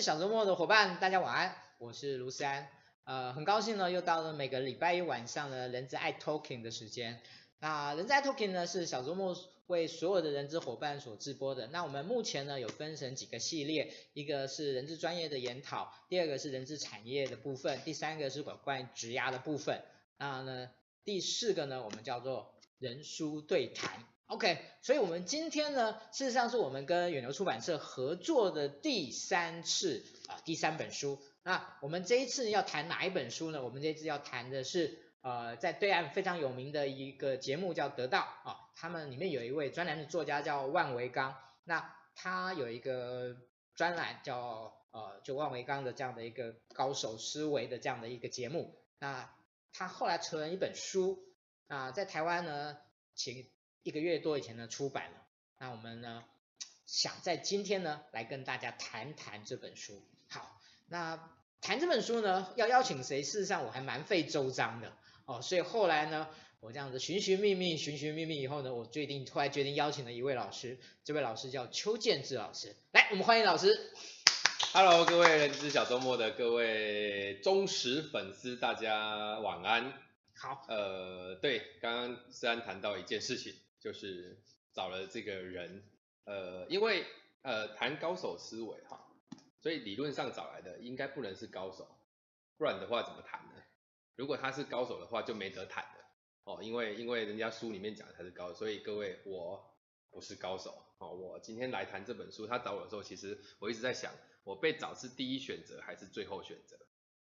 小周末的伙伴，大家晚安，我是卢思安。呃，很高兴呢，又到了每个礼拜一晚上的人资爱 Talking 的时间。那人资爱 Talking 呢，是小周末为所有的人资伙伴所直播的。那我们目前呢，有分成几个系列，一个是人资专业的研讨，第二个是人资产业的部分，第三个是关关于职涯的部分。那呢，第四个呢，我们叫做人书对谈。OK，所以我们今天呢，事实上是我们跟远流出版社合作的第三次啊、第三本书。那我们这一次要谈哪一本书呢？我们这次要谈的是呃，在对岸非常有名的一个节目叫《得到》啊、他们里面有一位专栏的作家叫万维钢，那他有一个专栏叫呃，就万维钢的这样的一个高手思维的这样的一个节目。那他后来成了一本书啊，在台湾呢，请。一个月多以前呢出版了，那我们呢想在今天呢来跟大家谈谈这本书。好，那谈这本书呢要邀请谁？事实上我还蛮费周章的哦，所以后来呢我这样子寻寻觅觅，寻寻觅觅以后呢，我决定突然决定邀请了一位老师，这位老师叫邱建志老师，来我们欢迎老师。Hello，各位人资小周末的各位忠实粉丝，大家晚安。好，呃，对，刚刚虽然谈到一件事情。就是找了这个人，呃，因为呃谈高手思维哈，所以理论上找来的应该不能是高手，不然的话怎么谈呢？如果他是高手的话，就没得谈的哦，因为因为人家书里面讲的他是高手，所以各位我不是高手哦，我今天来谈这本书，他找我的时候，其实我一直在想，我被找是第一选择还是最后选择？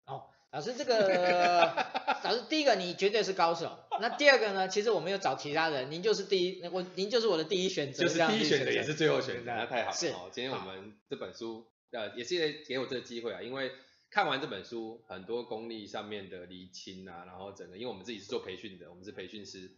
哦。老师，这个老师第一个你绝对是高手，那第二个呢？其实我没有找其他人，您就是第一，我您就是我的第一选择，就是第一选择也是最后选择，那太好了。是，今天我们这本书呃也是给我这个机会啊，因为看完这本书，很多功力上面的厘清啊，然后整个，因为我们自己是做培训的，我们是培训师，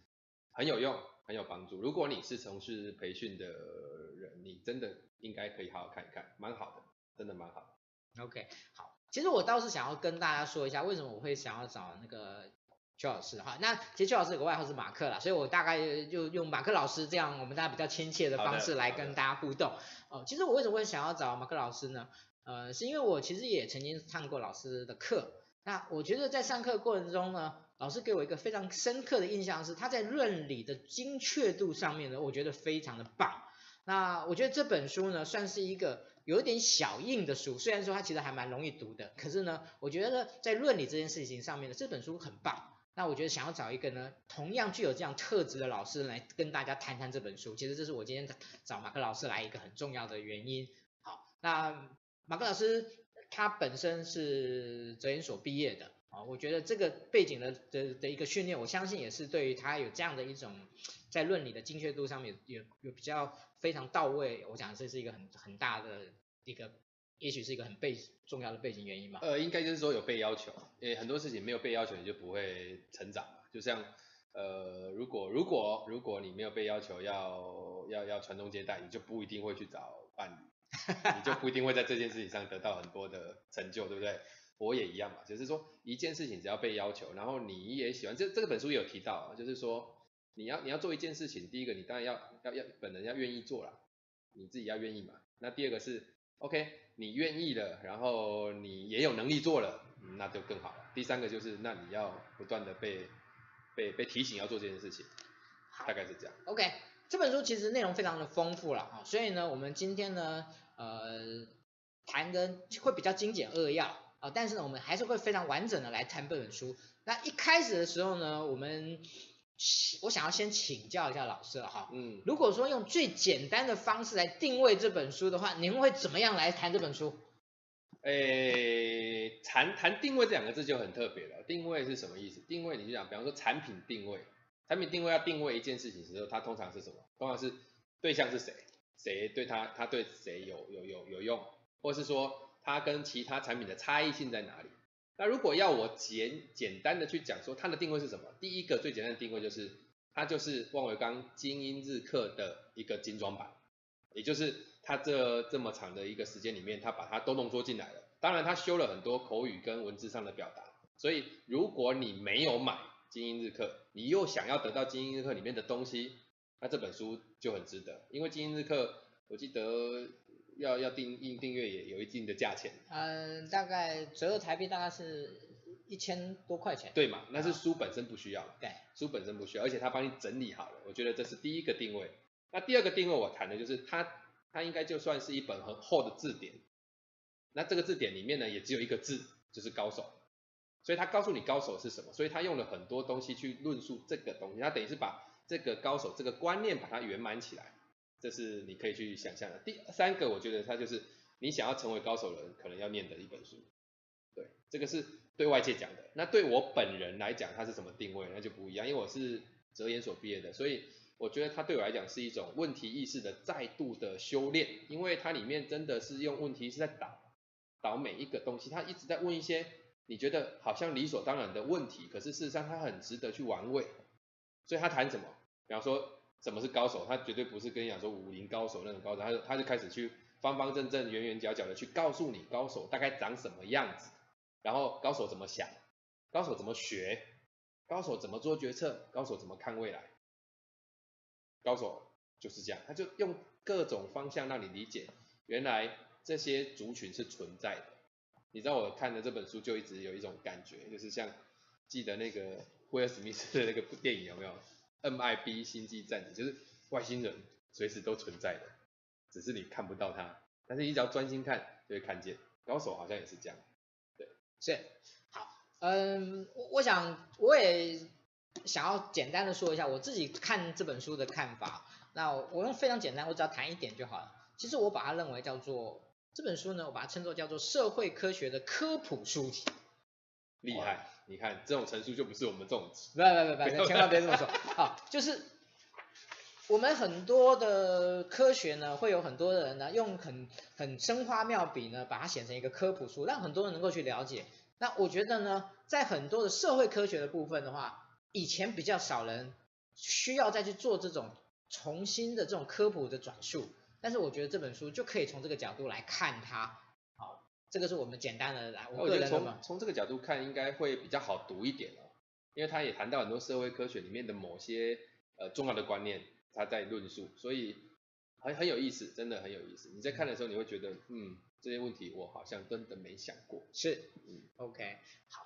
很有用，很有帮助。如果你是从事培训的人，你真的应该可以好好看一看，蛮好的，真的蛮好的。OK，好。其实我倒是想要跟大家说一下，为什么我会想要找那个邱老师哈。那其实邱老师有个外号是马克啦，所以我大概就用马克老师这样我们大家比较亲切的方式来跟大家互动。哦，其实我为什么会想要找马克老师呢？呃，是因为我其实也曾经上过老师的课。那我觉得在上课过程中呢，老师给我一个非常深刻的印象是他在论理的精确度上面呢，我觉得非常的棒。那我觉得这本书呢，算是一个。有一点小硬的书，虽然说它其实还蛮容易读的，可是呢，我觉得，在论理这件事情上面呢，这本书很棒。那我觉得想要找一个呢，同样具有这样特质的老师来跟大家谈谈这本书，其实这是我今天找马克老师来一个很重要的原因。好，那马克老师他本身是哲研所毕业的啊，我觉得这个背景的的的一个训练，我相信也是对于他有这样的一种在论理的精确度上面有有比较。非常到位，我想这是一个很很大的一个，也许是一个很背重要的背景原因吧。呃，应该就是说有被要求，因为很多事情没有被要求，你就不会成长嘛。就像呃，如果如果如果你没有被要求要要要传宗接代，你就不一定会去找伴侣，你就不一定会在这件事情上得到很多的成就，对不对？我也一样嘛，就是说一件事情只要被要求，然后你也喜欢，这这个本书有提到，就是说。你要你要做一件事情，第一个你当然要要要本人要愿意做啦，你自己要愿意嘛。那第二个是，OK，你愿意了，然后你也有能力做了，嗯，那就更好了。第三个就是，那你要不断的被被被提醒要做这件事情，大概是这样。OK，这本书其实内容非常的丰富了啊，所以呢，我们今天呢，呃，谈的会比较精简扼要啊，但是呢，我们还是会非常完整的来谈这本书。那一开始的时候呢，我们我想要先请教一下老师了哈，嗯，如果说用最简单的方式来定位这本书的话，您会怎么样来谈这本书？诶，谈谈定位这两个字就很特别了。定位是什么意思？定位你就讲，比方说产品定位，产品定位要定位一件事情的时候，它通常是什么？通常是对象是谁，谁对他，他对谁有有有有用，或是说它跟其他产品的差异性在哪里？那如果要我简简单的去讲说它的定位是什么？第一个最简单的定位就是它就是万维钢精英日课的一个精装版，也就是它这这么长的一个时间里面，它把它都浓缩进来了。当然它修了很多口语跟文字上的表达，所以如果你没有买精英日课，你又想要得到精英日课里面的东西，那这本书就很值得。因为精英日课我记得要要订订订阅也有一定的价钱。嗯，大概折合台币大概是一千多块钱。对嘛，那是书本身不需要。对，书本身不需要，而且他帮你整理好了，我觉得这是第一个定位。那第二个定位我谈的就是它，它应该就算是一本很厚的字典。那这个字典里面呢，也只有一个字，就是高手。所以他告诉你高手是什么，所以他用了很多东西去论述这个东西，他等于是把这个高手这个观念把它圆满起来，这是你可以去想象的。第三个，我觉得他就是你想要成为高手的人可能要念的一本书。对，这个是对外界讲的。那对我本人来讲，它是什么定位，那就不一样，因为我是哲研所毕业的，所以我觉得它对我来讲是一种问题意识的再度的修炼，因为它里面真的是用问题是在导。导每一个东西，他一直在问一些你觉得好像理所当然的问题，可是事实上他很值得去玩味。所以他谈什么？比方说什么是高手，他绝对不是跟你讲说武林高手那种高手，他就他就开始去方方正正、圆圆角角的去告诉你高手大概长什么样子，然后高手怎么想，高手怎么学，高手怎么做决策，高手怎么看未来，高手就是这样，他就用各种方向让你理解原来。这些族群是存在的，你知道我看的这本书就一直有一种感觉，就是像记得那个威尔史密斯的那个电影有没有？？MIB 星际战警，就是外星人随时都存在的，只是你看不到它，但是你只要专心看就会看见。高手好像也是这样，对，是，好，嗯，我我想我也想要简单的说一下我自己看这本书的看法，那我用非常简单，我只要谈一点就好了。其实我把它认为叫做。这本书呢，我把它称作叫做社会科学的科普书籍，厉害！你看这种陈述就不是我们这种，不不不不，千万别这么说。好，就是我们很多的科学呢，会有很多的人呢用很很生花妙笔呢，把它写成一个科普书，让很多人能够去了解。那我觉得呢，在很多的社会科学的部分的话，以前比较少人需要再去做这种重新的这种科普的转述。但是我觉得这本书就可以从这个角度来看它，好，这个是我们简单的来，我个人的从从这个角度看应该会比较好读一点哦，因为他也谈到很多社会科学里面的某些呃重要的观念，他在论述，所以很很有意思，真的很有意思。你在看的时候你会觉得，嗯，这些问题我好像真的没想过。是，嗯，OK，好。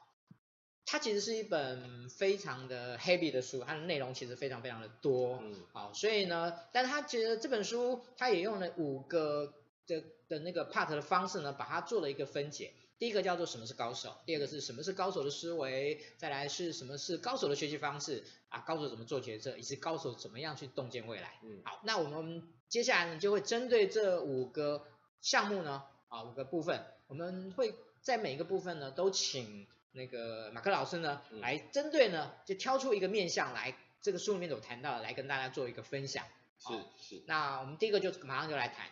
它其实是一本非常的 heavy 的书，它的内容其实非常非常的多，嗯，好，所以呢，但是它其实这本书它也用了五个的的那个 part 的方式呢，把它做了一个分解。第一个叫做什么是高手，第二个是什么是高手的思维，再来是什么是高手的学习方式啊，高手怎么做决策，以及高手怎么样去洞见未来。嗯，好，那我们接下来呢就会针对这五个项目呢，啊，五个部分，我们会在每一个部分呢都请。那个马克老师呢，来针对呢，就挑出一个面向来，这个书里面有谈到的，来跟大家做一个分享。是是。那我们第一个就马上就来谈，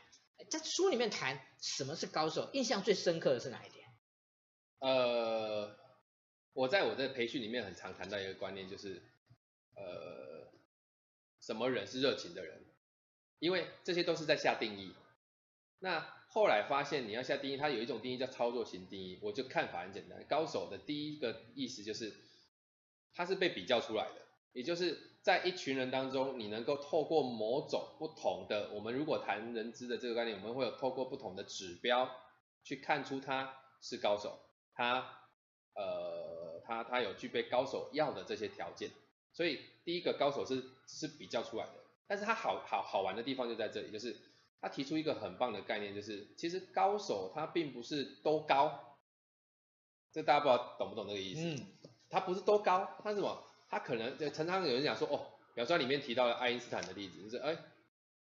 在书里面谈什么是高手，印象最深刻的是哪一点？呃，我在我的培训里面很常谈到一个观念，就是呃，什么人是热情的人？因为这些都是在下定义。那后来发现你要下定义，它有一种定义叫操作型定义，我就看法很简单。高手的第一个意思就是，他是被比较出来的，也就是在一群人当中，你能够透过某种不同的，我们如果谈人资的这个概念，我们会有透过不同的指标去看出他是高手，他呃他他有具备高手要的这些条件，所以第一个高手是是比较出来的，但是他好好好玩的地方就在这里，就是。他提出一个很棒的概念，就是其实高手他并不是都高，这大家不知道懂不懂这个意思？嗯，他不是都高，他是什么？他可能就常常有人讲说，哦，比方说里面提到了爱因斯坦的例子，就是哎，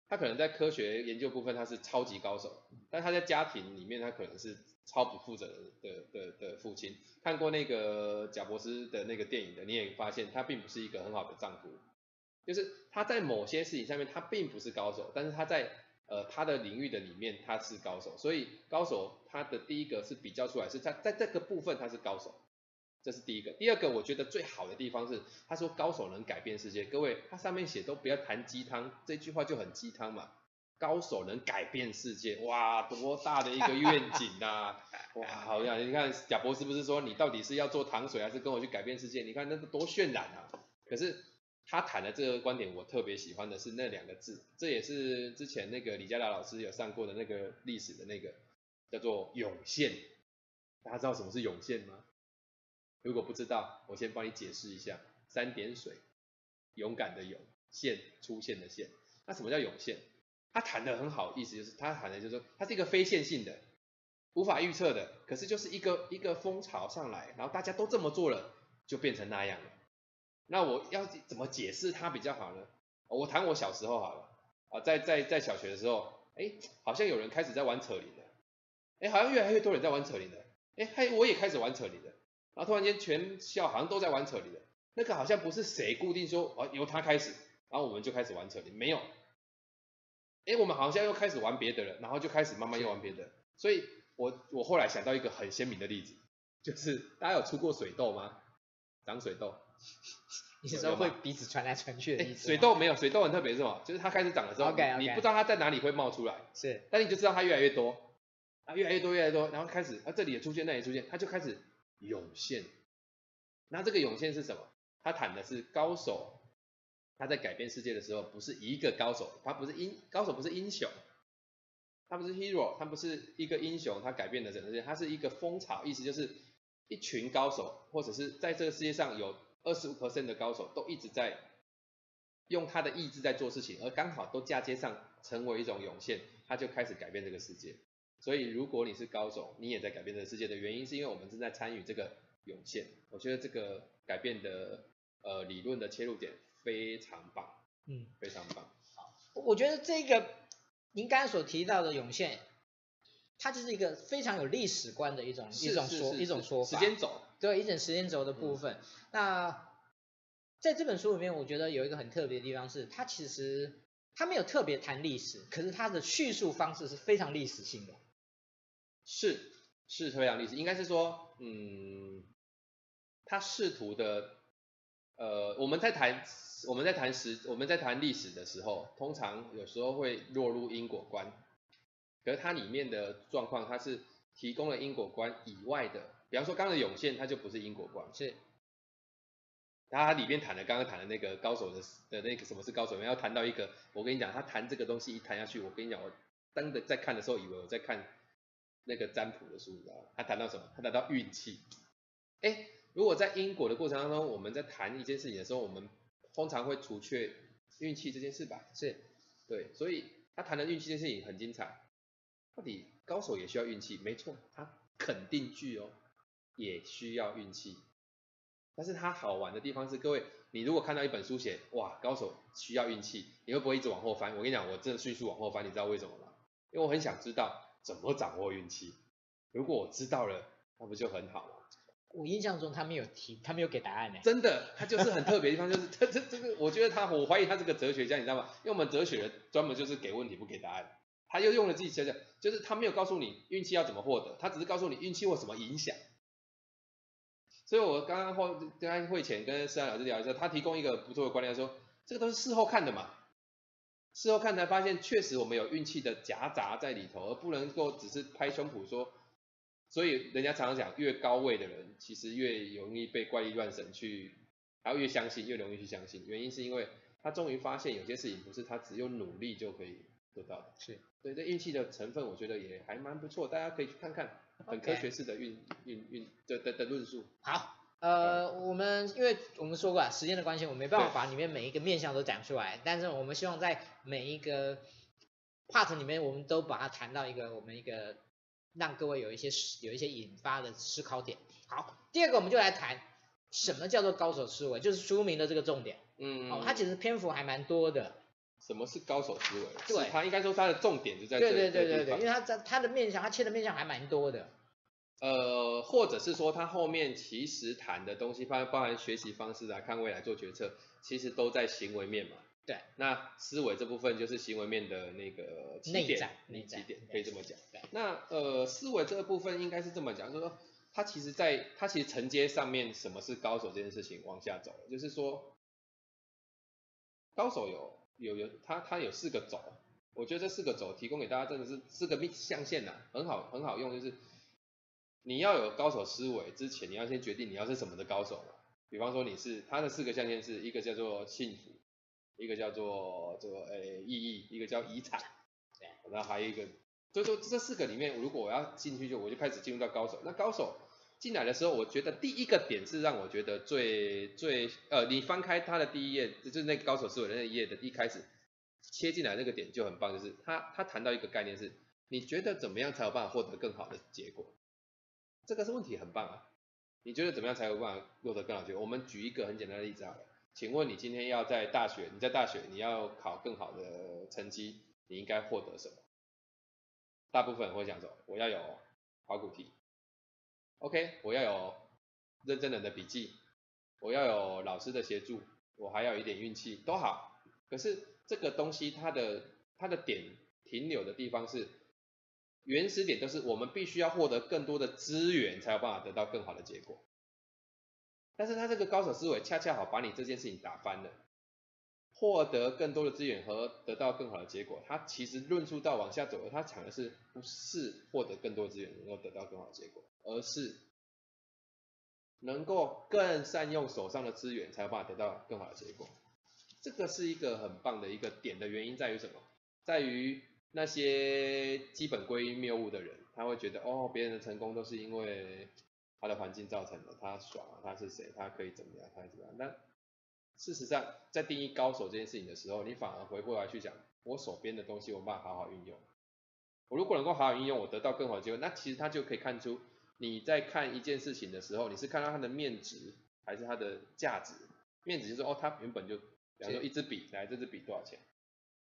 他可能在科学研究部分他是超级高手，但他在家庭里面他可能是超不负责的的的的父亲。看过那个贾伯斯的那个电影的，你也发现他并不是一个很好的丈夫，就是他在某些事情上面他并不是高手，但是他在呃，他的领域的里面他是高手，所以高手他的第一个是比较出来是在在这个部分他是高手，这是第一个。第二个我觉得最好的地方是他说高手能改变世界，各位他上面写都不要谈鸡汤，这句话就很鸡汤嘛。高手能改变世界，哇，多大的一个愿景呐、啊！哇，好像你看贾博士不是说你到底是要做糖水还是跟我去改变世界？你看那个多渲染啊！可是他谈的这个观点，我特别喜欢的是那两个字，这也是之前那个李嘉达老师有上过的那个历史的那个叫做涌现。大家知道什么是涌现吗？如果不知道，我先帮你解释一下：三点水，勇敢的勇，现出现的现。那什么叫涌现？他谈的很好，意思就是他谈的就是说，它是一个非线性的，无法预测的。可是就是一个一个风潮上来，然后大家都这么做了，就变成那样了。那我要怎么解释它比较好呢？我谈我小时候好了，啊，在在在小学的时候，哎，好像有人开始在玩扯铃了，哎，好像越来越多人在玩扯铃了，哎，嘿，我也开始玩扯铃了，然后突然间全校好像都在玩扯铃了，那个好像不是谁固定说，哦，由他开始，然后我们就开始玩扯铃，没有，哎，我们好像又开始玩别的了，然后就开始慢慢又玩别的，所以我我后来想到一个很鲜明的例子，就是大家有出过水痘吗？长水痘。你是说会彼此传来传去的意思？水痘没有，水痘很特别是什么？就是它开始长的时候，okay, okay. 你不知道它在哪里会冒出来，是，但你就知道它越来越多，啊，越来越多，越来越多，然后开始啊，这里也出现，那里也出现，它就开始涌现。那这个涌现是什么？他谈的是高手，他在改变世界的时候，不是一个高手，他不是英高手，不是英雄，他不是 hero，他不是一个英雄，他改变了整个世界，他是一个风潮，意思就是一群高手，或者是在这个世界上有。二十五 percent 的高手都一直在用他的意志在做事情，而刚好都嫁接上成为一种涌现，他就开始改变这个世界。所以如果你是高手，你也在改变这个世界的原因，是因为我们正在参与这个涌现。我觉得这个改变的呃理论的切入点非常棒，嗯，非常棒。好，我觉得这个您刚才所提到的涌现，它就是一个非常有历史观的一种一种说一种说法，时间轴。对，一种时间轴的部分。嗯、那在这本书里面，我觉得有一个很特别的地方是，它其实它没有特别谈历史，可是它的叙述方式是非常历史性的。是，是非常历史，应该是说，嗯，他试图的，呃，我们在谈我们在谈史我们在谈历史的时候，通常有时候会落入因果观，可是它里面的状况，它是提供了因果观以外的。比方说，刚刚涌现，它就不是因果观，是。他里面谈的，刚刚谈的那个高手的的那个什么是高手？要谈到一个，我跟你讲，他谈这个东西一谈下去，我跟你讲，我当的在看的时候，以为我在看那个占卜的书，你知道吗？他谈到什么？他谈到运气。哎，如果在因果的过程当中，我们在谈一件事情的时候，我们通常会除却运气这件事吧？是。对，所以他谈的运气这件事情很精彩。到底高手也需要运气？没错，他肯定具哦。也需要运气，但是他好玩的地方是，各位，你如果看到一本书写，哇，高手需要运气，你会不会一直往后翻？我跟你讲，我真的迅速往后翻，你知道为什么吗？因为我很想知道怎么掌握运气。如果我知道了，那不就很好吗？我印象中他没有提，他没有给答案呢。真的，他就是很特别的地方，就是 他这这个，我觉得他，我怀疑他是个哲学家，你知道吗？因为我们哲学人专门就是给问题不给答案，他又用了自己想想，就是他没有告诉你运气要怎么获得，他只是告诉你运气会什么影响。所以我刚刚后刚刚会前跟思安老师聊的时候，他提供一个不错的观念，说这个都是事后看的嘛，事后看才发现确实我们有运气的夹杂在里头，而不能够只是拍胸脯说。所以人家常常讲，越高位的人其实越容易被怪力乱神去，然后越相信，越容易去相信。原因是因为他终于发现有些事情不是他只有努力就可以得到的。是，所以这运气的成分，我觉得也还蛮不错，大家可以去看看。很科学式的运运运的的的论述。好，呃，我们因为我们说过啊，时间的关系，我没办法把里面每一个面向都讲出来，但是我们希望在每一个 part 里面，我们都把它谈到一个我们一个让各位有一些有一些引发的思考点。好，第二个我们就来谈什么叫做高手思维，就是书名的这个重点。嗯，哦，它其实篇幅还蛮多的。什么是高手思维？对，他应该说他的重点就在这里。对对对对对，因为他在他的面向，他切的面向还蛮多的。呃，或者是说他后面其实谈的东西，包包含学习方式啊，看未来做决策，其实都在行为面嘛。对。那思维这部分就是行为面的那个起点，内在，内在，起点可以这么讲。那呃，思维这个部分应该是这么讲，就是说他其实在他其实承接上面什么是高手这件事情往下走，就是说高手有。有有，他他有四个轴，我觉得这四个轴提供给大家真的是四个象限呐，很好很好用，就是你要有高手思维之前，你要先决定你要是什么的高手嘛，比方说你是他的四个象限是一个叫做幸福，一个叫做这个诶意义，一个叫遗产，对，然后还有一个，所以说这四个里面，如果我要进去就我就开始进入到高手。那高手进来的时候，我觉得第一个点是让我觉得最最呃，你翻开他的第一页，就是那个高手思维的那一页的一开始切进来那个点就很棒，就是他他谈到一个概念是，你觉得怎么样才有办法获得更好的结果？这个是问题，很棒啊。你觉得怎么样才有办法获得更好结果？我们举一个很简单的例子好了，请问你今天要在大学，你在大学你要考更好的成绩，你应该获得什么？大部分人会讲说，我要有考古题，OK，我要有认真人的笔记，我要有老师的协助，我还要有一点运气，都好。可是这个东西它的它的点停留的地方是。原始点都是我们必须要获得更多的资源，才有办法得到更好的结果。但是他这个高手思维恰恰好把你这件事情打翻了，获得更多的资源和得到更好的结果，他其实论述到往下走，他讲的是不是获得更多资源能够得到更好的结果，而是能够更善用手上的资源，才有办法得到更好的结果。这个是一个很棒的一个点的原因在于什么？在于。那些基本归因谬误的人，他会觉得哦，别人的成功都是因为他的环境造成的，他爽啊，他是谁，他可以怎么样，他怎么样？但事实上，在定义高手这件事情的时候，你反而回过来去讲，我手边的东西我没办法好好运用。我如果能够好好运用，我得到更好的机会，那其实他就可以看出你在看一件事情的时候，你是看到它的面值还是它的价值？面值就是哦，它原本就，比方说一支笔，来这支笔多少钱，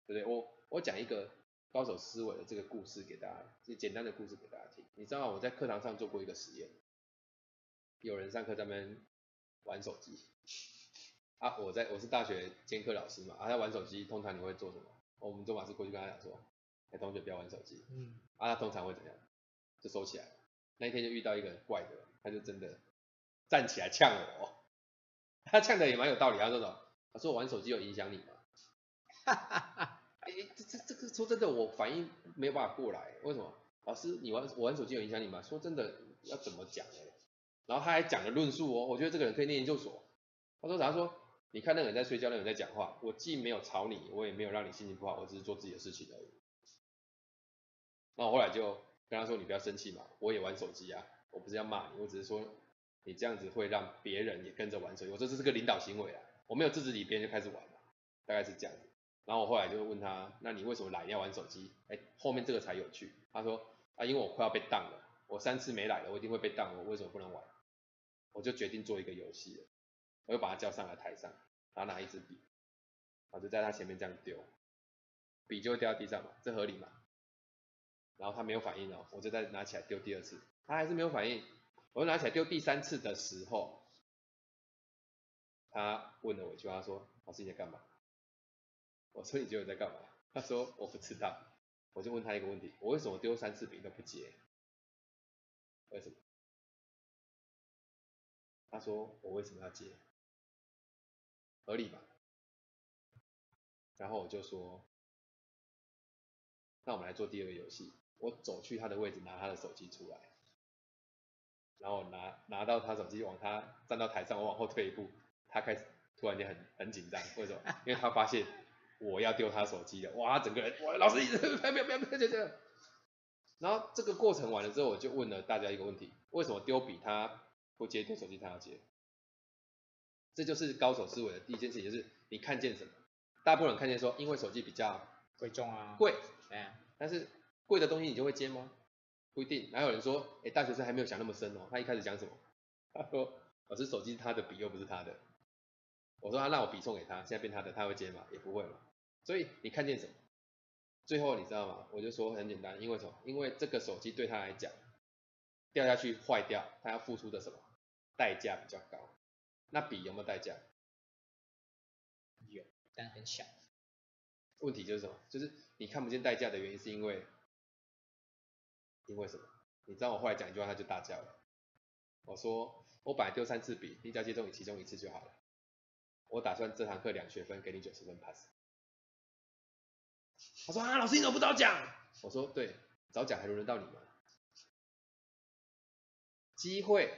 对不对？我我讲一个。高手思维的这个故事给大家，就简单的故事给大家听。你知道我在课堂上做过一个实验，有人上课在那边玩手机，啊，我在我是大学兼课老师嘛，啊，他玩手机，通常你会做什么？我们做法是过去跟他讲说，哎，同学不要玩手机，嗯，啊，他通常会怎样？就收起来。那一天就遇到一个怪的，他就真的站起来呛我，他呛的也蛮有道理，他说什么？他说我玩手机有影响你吗？哈哈哈。说真的，我反应没有办法过来，为什么？老师，你玩我玩手机有影响你吗？说真的，要怎么讲呢？然后他还讲了论述哦，我觉得这个人可以念研究所。他说啥？他说，你看那个人在睡觉，那个人在讲话，我既没有吵你，我也没有让你心情不好，我只是做自己的事情而已。那我后来就跟他说，你不要生气嘛，我也玩手机啊，我不是要骂你，我只是说你这样子会让别人也跟着玩手机，我说这是个领导行为啊，我没有制止你，别人就开始玩了，大概是这样子。然后我后来就问他，那你为什么来要玩手机？哎，后面这个才有趣。他说啊，因为我快要被当了，我三次没来了，我一定会被当，我为什么不能玩？我就决定做一个游戏了，我就把他叫上来台上，然后拿一支笔，我就在他前面这样丢，笔就会掉到地上嘛，这合理嘛？然后他没有反应哦，我就再拿起来丢第二次，他还是没有反应，我就拿起来丢第三次的时候，他问了我一句话，他说，老师你在干嘛？我说你觉得你在干嘛？他说我不知道。我就问他一个问题：我为什么丢三次笔都不接？为什么？他说我为什么要接？合理吧？然后我就说，那我们来做第二个游戏。我走去他的位置，拿他的手机出来，然后拿拿到他手机，往他站到台上，我往后退一步，他开始突然间很很紧张。为什么？因为他发现。我要丢他手机了，哇，整个人，哇，老师一直，不要不要不要不要这样。然后这个过程完了之后，我就问了大家一个问题：为什么丢笔他不接，丢手机他要接？这就是高手思维的第一件事情，就是你看见什么？大部分人看见说，因为手机比较贵重啊，贵，哎，但是贵的东西你就会接吗？不一定。还有人说，哎，大学生还没有想那么深哦，他一开始讲什么？他说，老师手机是他的，笔又不是他的。我说他让我笔送给他，现在变他的，他会接吗？也不会嘛。所以你看见什么？最后你知道吗？我就说很简单，因为什么？因为这个手机对他来讲，掉下去坏掉，他要付出的什么？代价比较高。那笔有没有代价？有，但很小。问题就是什么？就是你看不见代价的原因是因为，因为什么？你知道我后来讲一句话，他就大叫了。我说我本来丢三次笔，你只要接中你其中一次就好了。我打算这堂课两学分给你九十分 pass。他说啊，老师你怎么不早讲？我说对，早讲还轮得到你吗？机会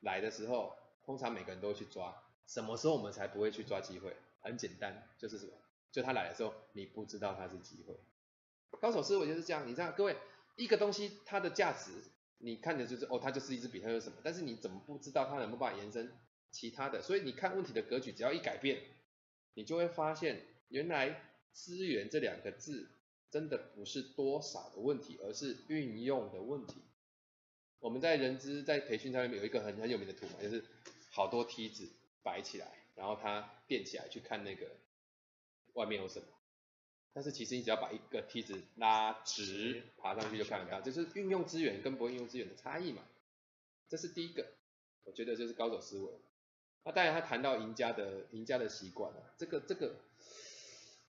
来的时候通常每个人都会去抓。什么时候我们才不会去抓机会？很简单，就是什么？就他来的时候，你不知道它是机会。高手思维就是这样，你知道，各位，一个东西它的价值，你看的就是哦，它就是一支笔，它就是什么？但是你怎么不知道它能不能办法延伸其他的？所以你看问题的格局，只要一改变，你就会发现，原来资源这两个字，真的不是多少的问题，而是运用的问题。我们在人资在培训上面有一个很很有名的图嘛，就是好多梯子。摆起来，然后它垫起来去看那个外面有什么。但是其实你只要把一个梯子拉直，爬上去就看得到，这就是运用资源跟不运用资源的差异嘛。这是第一个，我觉得就是高手思维。那当然他谈到赢家的赢家的习惯啊，这个这个，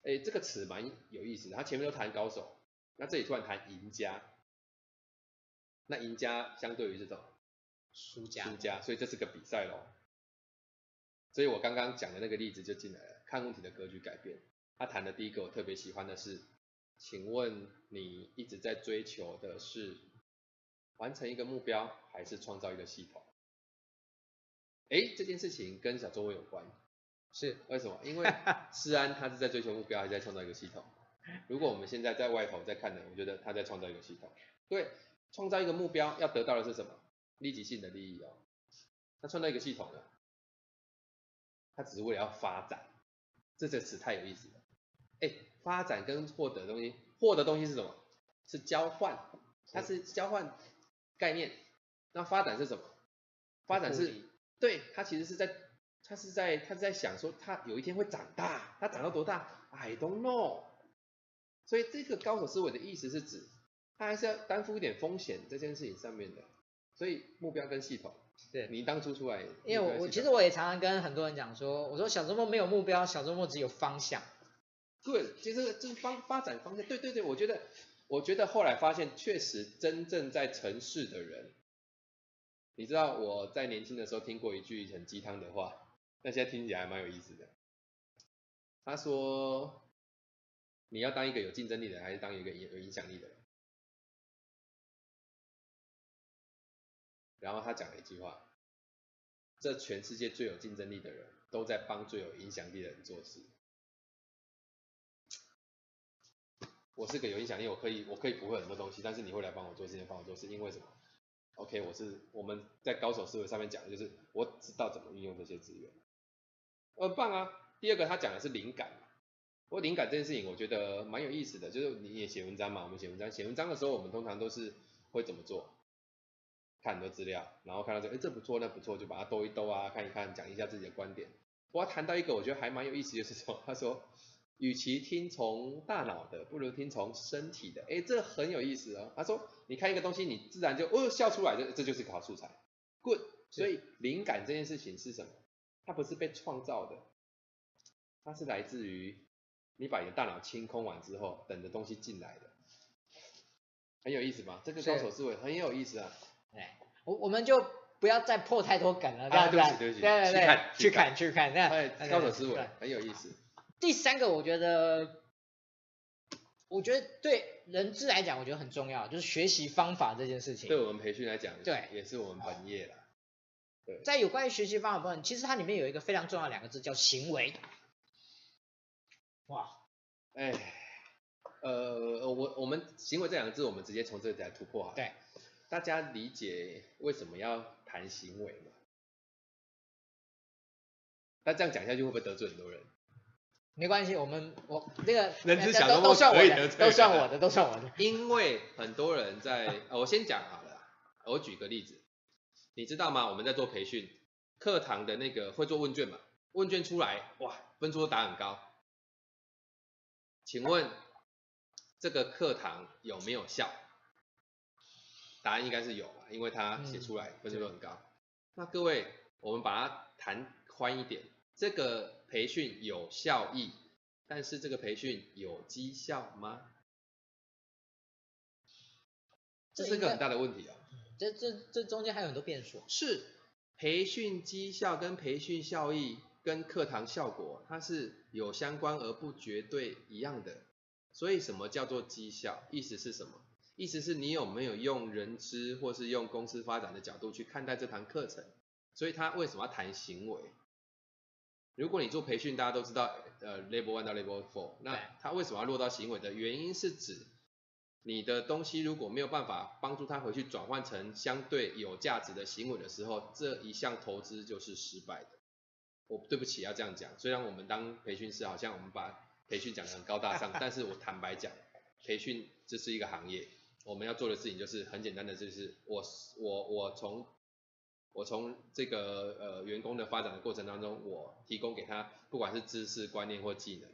哎，这个词蛮有意思的。他前面都谈高手，那这里突然谈赢家，那赢家相对于这种输家，输家，所以这是个比赛喽。所以我刚刚讲的那个例子就进来了，看问题的格局改变。他谈的第一个我特别喜欢的是，请问你一直在追求的是完成一个目标，还是创造一个系统？哎，这件事情跟小周末有关，是为什么？因为世安他是在追求目标，还是在创造一个系统？如果我们现在在外头在看的，我觉得他在创造一个系统。对，创造一个目标要得到的是什么？立即性的利益哦。他创造一个系统呢？他只是为了要发展，这个词太有意思了。哎，发展跟获得东西，获得东西是什么？是交换，它是交换概念。那发展是什么？发展是，对，它其实是在，它是在，他是在想说，他有一天会长大，他长到多大？I don't know。所以这个高手思维的意思是指，他还是要担负一点风险这件事情上面的。所以目标跟系统。对，你当初出来，因为我我其实我也常常跟很多人讲说，我说小周末没有目标，小周末只有方向。对，其实就是方发展方向。对对对，我觉得我觉得后来发现，确实真正在城市的人，你知道我在年轻的时候听过一句很鸡汤的话，那现在听起来还蛮有意思的。他说，你要当一个有竞争力的人，还是当一个有影响力的人？然后他讲了一句话：“这全世界最有竞争力的人都在帮最有影响力的人做事。”我是个有影响力，我可以我可以不会很多东西，但是你会来帮我做事情，帮我做事，因为什么？OK，我是我们在高手思维上面讲的就是我知道怎么运用这些资源，很棒啊。第二个他讲的是灵感，不过灵感这件事情我觉得蛮有意思的，就是你也写文章嘛，我们写文章写文章的时候，我们通常都是会怎么做？看很多资料，然后看到这，哎，这不错，那不错，就把它兜一兜啊，看一看，讲一下自己的观点。我要谈到一个我觉得还蛮有意思，就是说，他说，与其听从大脑的，不如听从身体的。哎，这很有意思哦。他说，你看一个东西，你自然就哦笑出来，这这就是一个好素材。Good。所以灵感这件事情是什么？它不是被创造的，它是来自于你把你的大脑清空完之后，等着东西进来的。很有意思吧？这个高手思维很有意思啊。哎，我我们就不要再破太多梗了，对不对？对对对，去看去看去看，那高手思维很有意思。第三个，我觉得，我觉得对人资来讲，我觉得很重要，就是学习方法这件事情。对我们培训来讲，对，也是我们本业啦。对，在有关于学习方法部分，其实它里面有一个非常重要的两个字，叫行为。哇，哎，呃，我我们行为这两个字，我们直接从这里来突破哈。对。大家理解为什么要谈行为吗？那这样讲下去会不会得罪很多人？没关系，我们我这个 人之小周末都算我的，都算我的，都算我的。因为很多人在，我先讲好了，我举个例子，你知道吗？我们在做培训，课堂的那个会做问卷嘛？问卷出来，哇，分数都打很高。请问这个课堂有没有效？答案应该是有吧，因为他写出来分数都很高。嗯、那各位，我们把它谈宽一点，这个培训有效益，但是这个培训有绩效吗？这是一个很大的问题啊。这这这中间还有很多变数。是，培训绩效跟培训效益跟课堂效果，它是有相关而不绝对一样的。所以什么叫做绩效？意思是什么？意思是你有没有用人资或是用公司发展的角度去看待这堂课程？所以他为什么要谈行为？如果你做培训，大家都知道，呃，Level One 到 Level Four，那他为什么要落到行为的原因是指，你的东西如果没有办法帮助他回去转换成相对有价值的行为的时候，这一项投资就是失败的。我对不起要这样讲，虽然我们当培训师好像我们把培训讲得很高大上，但是我坦白讲，培训这是一个行业，我们要做的事情就是很简单的，就是我我我从我从这个呃员工的发展的过程当中，我提供给他不管是知识观念或技能，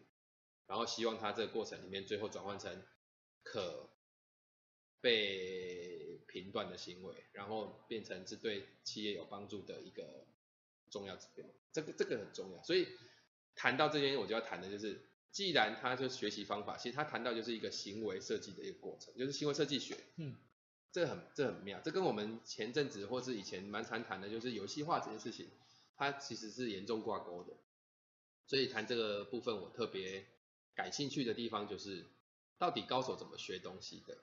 然后希望他这个过程里面最后转换成可被评断的行为，然后变成是对企业有帮助的一个重要指标。这个这个很重要，所以谈到这边我就要谈的就是，既然他就学习方法，其实他谈到就是一个行为设计的一个过程，就是行为设计学。嗯。这很这很妙，这跟我们前阵子或是以前蛮常谈的，就是游戏化这件事情，它其实是严重挂钩的。所以谈这个部分，我特别感兴趣的地方就是，到底高手怎么学东西的？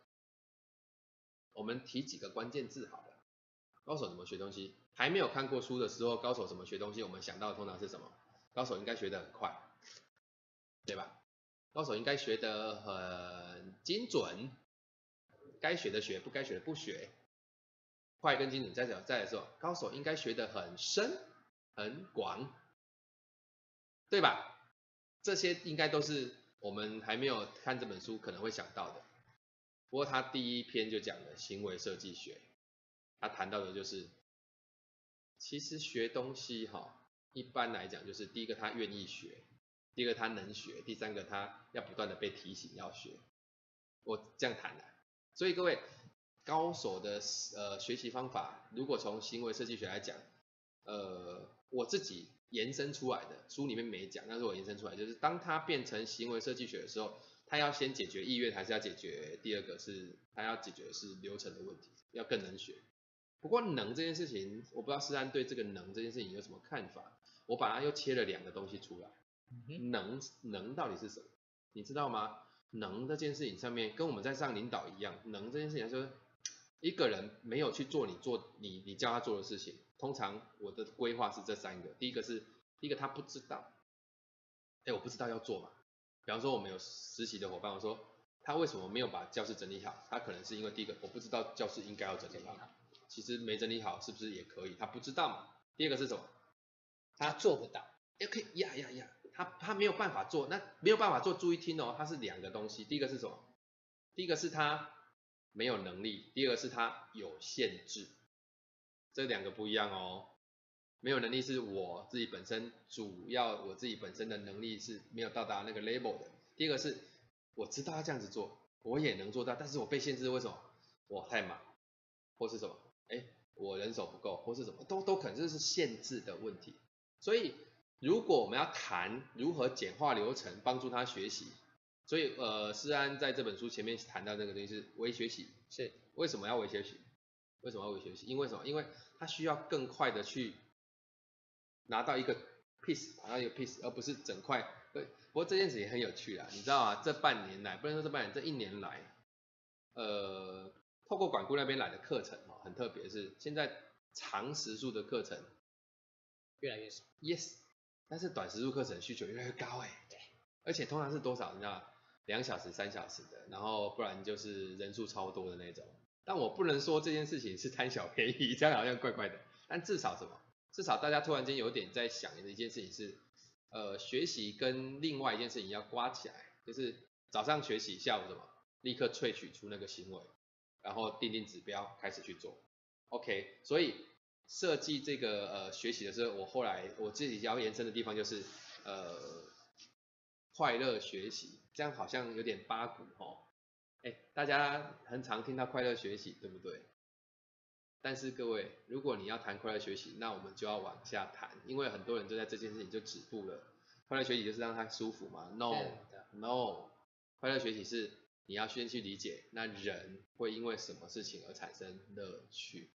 我们提几个关键字好了。高手怎么学东西？还没有看过书的时候，高手怎么学东西？我们想到的通常是什么？高手应该学得很快，对吧？高手应该学得很精准。该学的学，不该学的不学。快跟精准再讲，再来说，高手应该学得很深很广，对吧？这些应该都是我们还没有看这本书可能会想到的。不过他第一篇就讲了行为设计学，他谈到的就是，其实学东西哈，一般来讲就是第一个他愿意学，第二个他能学，第三个他要不断的被提醒要学。我这样谈的。所以各位高手的呃学习方法，如果从行为设计学来讲，呃我自己延伸出来的书里面没讲，但是我延伸出来就是当他变成行为设计学的时候，他要先解决意愿，还是要解决第二个是他要解决的是流程的问题，要更能学。不过能这件事情，我不知道思安对这个能这件事情有什么看法？我把它又切了两个东西出来，能能到底是什么？你知道吗？能这件事情上面，跟我们在上领导一样，能这件事情就是一个人没有去做你做你你叫他做的事情，通常我的规划是这三个，第一个是第一个他不知道，哎我不知道要做嘛，比方说我们有实习的伙伴，我说他为什么没有把教室整理好，他可能是因为第一个我不知道教室应该要整理好，其实没整理好是不是也可以，他不知道嘛，第二个是什么？他做不到也可以呀呀呀。他他没有办法做，那没有办法做，注意听哦，他是两个东西。第一个是什么？第一个是他没有能力，第二个是他有限制，这两个不一样哦。没有能力是我自己本身主要我自己本身的能力是没有到达那个 level 的。第二个是我知道要这样子做，我也能做到，但是我被限制，为什么？我太忙，或是什么？哎，我人手不够，或是什么？都都可能这是限制的问题，所以。如果我们要谈如何简化流程，帮助他学习，所以呃，思安在这本书前面谈到那个东西是微学习，是为什么要微学习？为什么要微学习？因为什么？因为他需要更快的去拿到一个 piece，拿到一个 piece，而不是整块。对，不过这件事也很有趣啊，你知道啊，这半年来，不能说这半年，这一年来，呃，透过管顾那边来的课程哦，很特别，是现在长时数的课程越来越少。Yes。但是短时数课程需求越来越高哎，对，而且通常是多少？你知道，两小时、三小时的，然后不然就是人数超多的那种。但我不能说这件事情是贪小便宜，这样好像怪怪的。但至少什么？至少大家突然间有点在想的一件事情是，呃，学习跟另外一件事情要刮起来，就是早上学习，下午什么？立刻萃取出那个行为，然后定定指标，开始去做。OK，所以。设计这个呃学习的时候，我后来我自己要延伸的地方就是呃快乐学习，这样好像有点八股哦。哎，大家很常听到快乐学习，对不对？但是各位，如果你要谈快乐学习，那我们就要往下谈，因为很多人就在这件事情就止步了。快乐学习就是让他舒服嘛？No，No，快乐学习是你要先去理解，那人会因为什么事情而产生乐趣。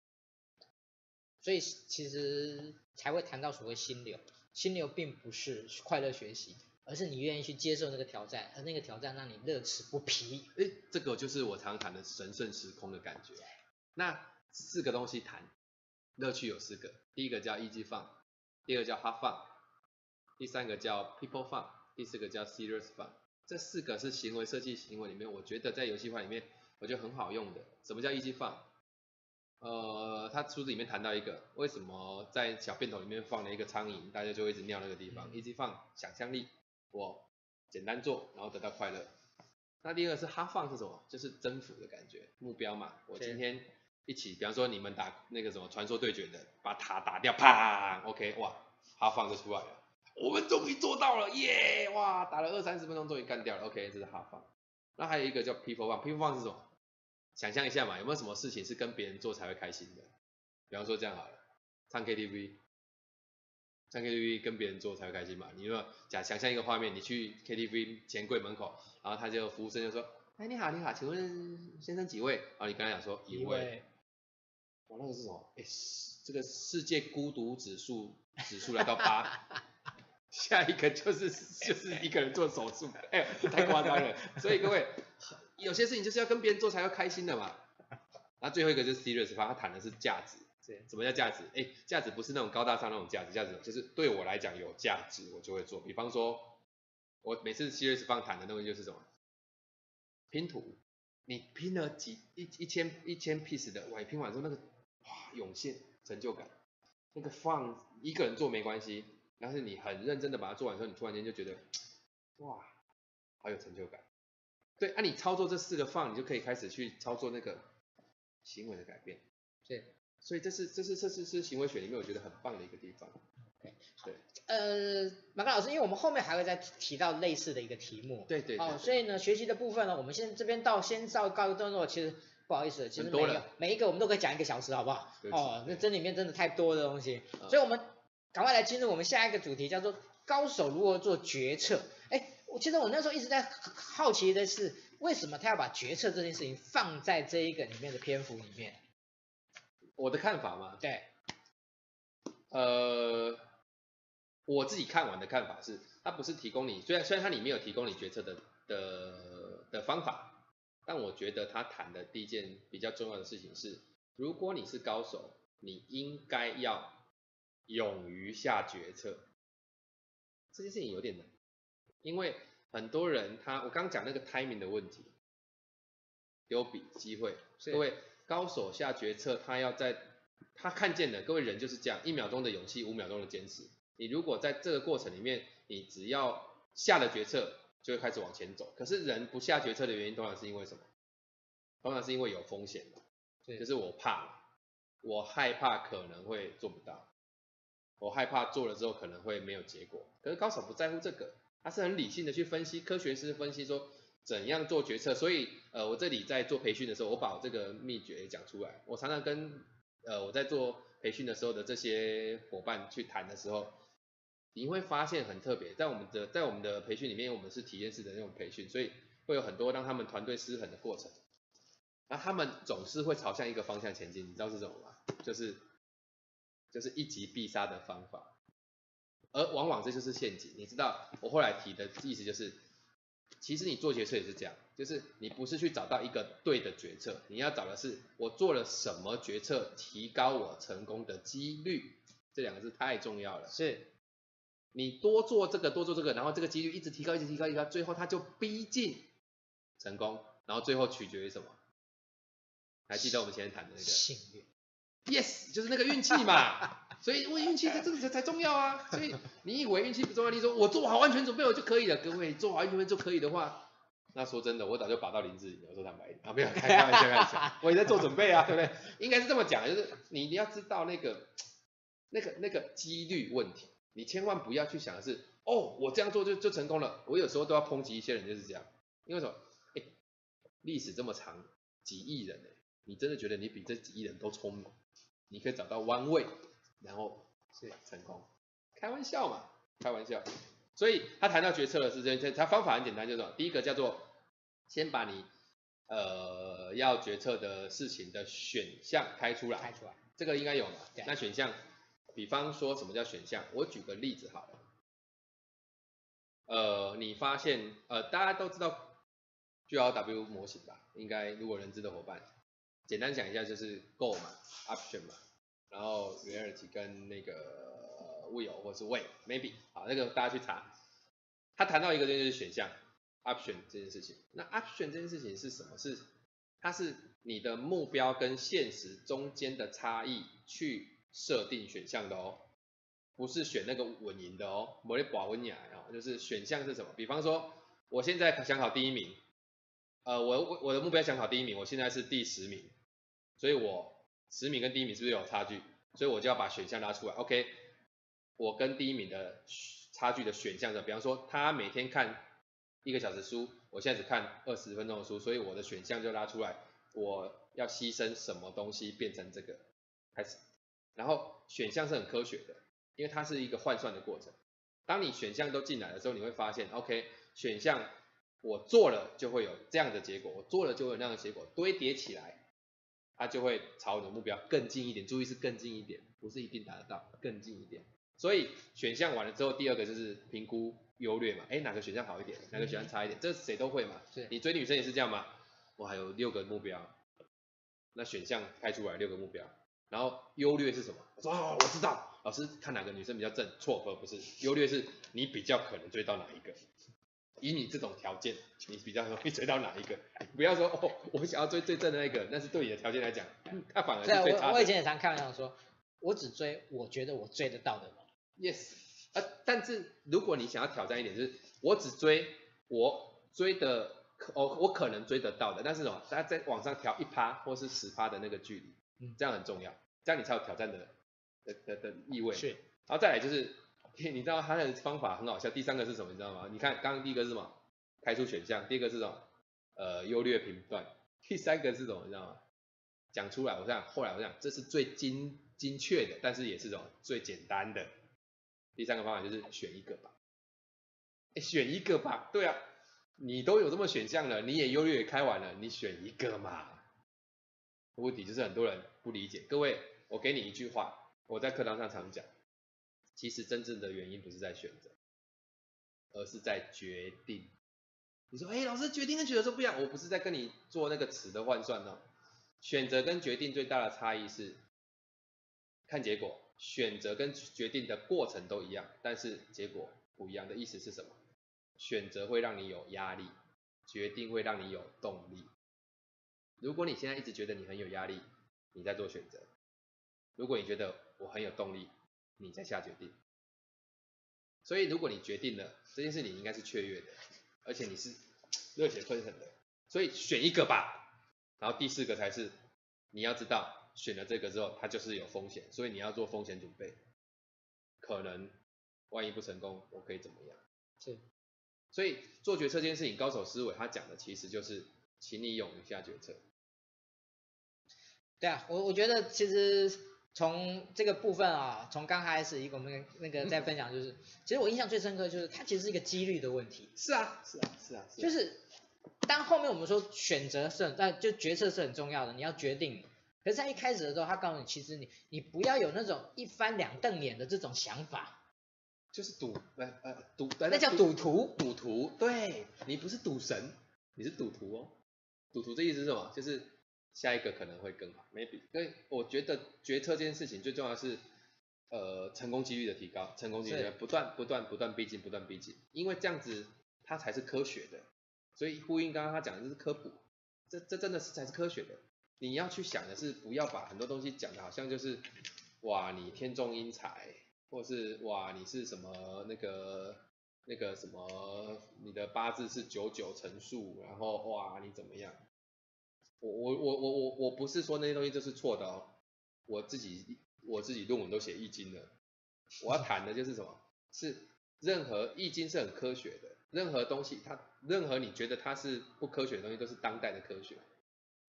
所以其实才会谈到所谓心流，心流并不是快乐学习，而是你愿意去接受那个挑战，而那个挑战让你乐此不疲。诶，这个就是我常谈的神圣时空的感觉。那四个东西谈，乐趣有四个，第一个叫 Easy Fun，第二个叫 Have Fun，第三个叫 People Fun，第四个叫 Serious Fun。这四个是行为设计行为里面，我觉得在游戏化里面，我觉得很好用的。什么叫 Easy Fun？呃，他书子里面谈到一个，为什么在小便桶里面放了一个苍蝇，大家就会一直尿那个地方。Easy Fun，想象力，我简单做，然后得到快乐。那第二个是 Have Fun 是什么？就是征服的感觉，目标嘛。我今天一起，比方说你们打那个什么传说对决的，把塔打掉，啪，OK，哇哈放就出来了。我们终于做到了，耶，哇，打了二三十分钟，终于干掉了，OK，这是哈放。那还有一个叫 People Fun，People Fun 是什么？想象一下嘛，有没有什么事情是跟别人做才会开心的？比方说这样好了，唱 KTV。唱 KTV 跟别人做才会开心嘛？你如果假想象一个画面，你去 KTV 钱柜门口，然后他就服务生就说，哎你好你好，请问先生几位？然后你刚才讲说一位，位哇那个是什么？哎这个世界孤独指数指数来到八，下一个就是就是一个人做手术，哎太夸张了。所以各位有些事情就是要跟别人做才要开心的嘛。那最后一个就是 serious，他谈的是价值。什么叫价值？哎，价值不是那种高大上那种价值，价值就是对我来讲有价值，我就会做。比方说，我每次 Serious Fun 谈的东西就是什么？拼图，你拼了几一一千一千 piece 的，哇，拼完之后那个哇涌现成就感，那个 Fun 一个人做没关系，但是你很认真的把它做完之后，你突然间就觉得 哇，好有成就感。对，那、啊、你操作这四个 Fun，你就可以开始去操作那个行为的改变。对。所以这是这是这是是行为学里面我觉得很棒的一个地方。对，好，呃，马克老师，因为我们后面还会再提到类似的一个题目。对对，对。哦，所以呢，学习的部分呢，我们先这边到先到告一段落。其实不好意思，其实每一个每一个我们都可以讲一个小时，好不好？哦，那这里面真的太多的东西，所以我们赶快来进入我们下一个主题，叫做高手如何做决策。哎，我其实我那时候一直在好奇的是，为什么他要把决策这件事情放在这一个里面的篇幅里面？我的看法嘛，对，呃，我自己看完的看法是，它不是提供你，虽然虽然它里面有提供你决策的的的方法，但我觉得他谈的第一件比较重要的事情是，如果你是高手，你应该要勇于下决策。这件事情有点难，因为很多人他，我刚刚讲那个 timing 的问题，丢笔机会，各位。高手下决策，他要在他看见的，各位人就是这样，一秒钟的勇气，五秒钟的坚持。你如果在这个过程里面，你只要下了决策，就会开始往前走。可是人不下决策的原因，通常是因为什么？通常是因为有风险嘛，就是我怕，我害怕可能会做不到，我害怕做了之后可能会没有结果。可是高手不在乎这个，他是很理性的去分析，科学师分析说。怎样做决策？所以，呃，我这里在做培训的时候，我把我这个秘诀也讲出来。我常常跟，呃，我在做培训的时候的这些伙伴去谈的时候，你会发现很特别。在我们的在我们的培训里面，我们是体验式的那种培训，所以会有很多让他们团队失衡的过程。那他们总是会朝向一个方向前进，你知道是什么吗？就是就是一击必杀的方法，而往往这就是陷阱。你知道，我后来提的意思就是。其实你做决策也是这样，就是你不是去找到一个对的决策，你要找的是我做了什么决策提高我成功的几率，这两个字太重要了。是，你多做这个多做这个，然后这个几率一直提高一直提高一直提高，最后它就逼近成功，然后最后取决于什么？还记得我们前面谈的那个？幸运。Yes，就是那个运气嘛。所以，我运气在这个才才重要啊！所以，你以为运气不重要？你说我做好安全准备我就可以了。各位，做好安全准备就可以的话，那说真的，我早就把到林志颖了。我说坦白一点啊，没有开开玩笑，开玩笑，我也在做准备啊，对不对？应该是这么讲，就是你你要知道那个那个那个几率问题，你千万不要去想的是，哦，我这样做就就成功了。我有时候都要抨击一些人，就是这样，因为什么？哎，历史这么长，几亿人哎，你真的觉得你比这几亿人都聪明？你可以找到弯位。然后是成功，开玩笑嘛，开玩笑。所以他谈到决策的是这，他方法很简单，就是第一个叫做先把你呃要决策的事情的选项开出来，开出来，这个应该有嘛？那选项，比方说什么叫选项？我举个例子好了，呃，你发现呃大家都知道 G L W 模型吧？应该如果认知的伙伴，简单讲一下就是 Go 嘛，Option 嘛。然后 reality 跟那个 will 或是 way maybe 好，那个大家去查。他谈到一个就是选项 option 这件事情。那 option 这件事情是什么？是它是你的目标跟现实中间的差异去设定选项的哦，不是选那个稳赢的哦，莫得保稳赢哦，就是选项是什么？比方说，我现在想考第一名，呃，我我我的目标想考第一名，我现在是第十名，所以我十名跟第一名是不是有差距？所以我就要把选项拉出来，OK，我跟第一名的差距的选项的，比方说他每天看一个小时书。我现在只看二十分钟的书，所以我的选项就拉出来，我要牺牲什么东西变成这个开始，然后选项是很科学的，因为它是一个换算的过程。当你选项都进来的时候，你会发现，OK，选项我做了就会有这样的结果，我做了就会有那样的结果，堆叠起来，它就会朝你的目标更近一点。注意是更近一点，不是一定达得到，更近一点。所以选项完了之后，第二个就是评估。优劣嘛，哎，哪个选项好一点，哪个选项差一点，嗯、这谁都会嘛。你追女生也是这样吗？我还有六个目标，那选项开出来六个目标，然后优劣是什么？我说哦，我知道，老师看哪个女生比较正，错，不不是，优劣是你比较可能追到哪一个，以你这种条件，你比较容易追到哪一个？不要说哦，我想要追最正的那个，那是对你的条件来讲，他反而是最差的。我我以前也常开玩笑说，我只追我觉得我追得到的人。Yes。啊，但是如果你想要挑战一点，就是我只追我追的，哦，我可能追得到的，但是什么？大家在往上调一趴或是十趴的那个距离，嗯，这样很重要，这样你才有挑战的的的的意味。是，然后再来就是，你知道他的方法很好笑。第三个是什么？你知道吗？你看刚刚第一个是什么？开出选项。第二个是什么？呃，优劣评断。第三个是什么？你知道吗？讲出来，我想后来我想，这是最精精确的，但是也是什么？最简单的。第三个方法就是选一个吧，哎，选一个吧，对啊，你都有这么选项了，你也优劣也开完了，你选一个嘛。问题就是很多人不理解，各位，我给你一句话，我在课堂上常讲，其实真正的原因不是在选择，而是在决定。你说，哎，老师，决定跟选择不一样，我不是在跟你做那个词的换算哦，选择跟决定最大的差异是看结果。选择跟决定的过程都一样，但是结果不一样的意思是什么？选择会让你有压力，决定会让你有动力。如果你现在一直觉得你很有压力，你在做选择；如果你觉得我很有动力，你在下决定。所以如果你决定了这件事，你应该是雀跃的，而且你是 热血沸腾的。所以选一个吧。然后第四个才是你要知道。选了这个之后，它就是有风险，所以你要做风险准备。可能万一不成功，我可以怎么样？是。所以做决策这件事情，高手思维他讲的其实就是，请你勇于下决策。对啊，我我觉得其实从这个部分啊，从刚开始一个我们那个在分享，就是、嗯、其实我印象最深刻就是它其实是一个几率的问题。是啊，是啊，是啊，是啊。就是当后面我们说选择是很，但就决策是很重要的，你要决定。可是，在一开始的时候，他告诉你，其实你你不要有那种一翻两瞪眼的这种想法，就是赌，呃呃赌，那叫赌徒，赌徒，对，你不是赌神，你是赌徒哦。赌徒这意思是什么？就是下一个可能会更好，maybe。所以我觉得决策这件事情最重要的是，呃，成功几率的提高，成功几率不断不断不断逼近，不断逼近，因为这样子它才是科学的。所以呼应刚刚他讲的就是科普，这这真的是才是科学的。你要去想的是，不要把很多东西讲的好像就是，哇，你天纵英才，或是哇，你是什么那个那个什么，你的八字是九九乘数，然后哇，你怎么样？我我我我我我不是说那些东西就是错的哦，我自己我自己论文都写易经了，我要谈的就是什么？是任何易经是很科学的，任何东西它任何你觉得它是不科学的东西都是当代的科学。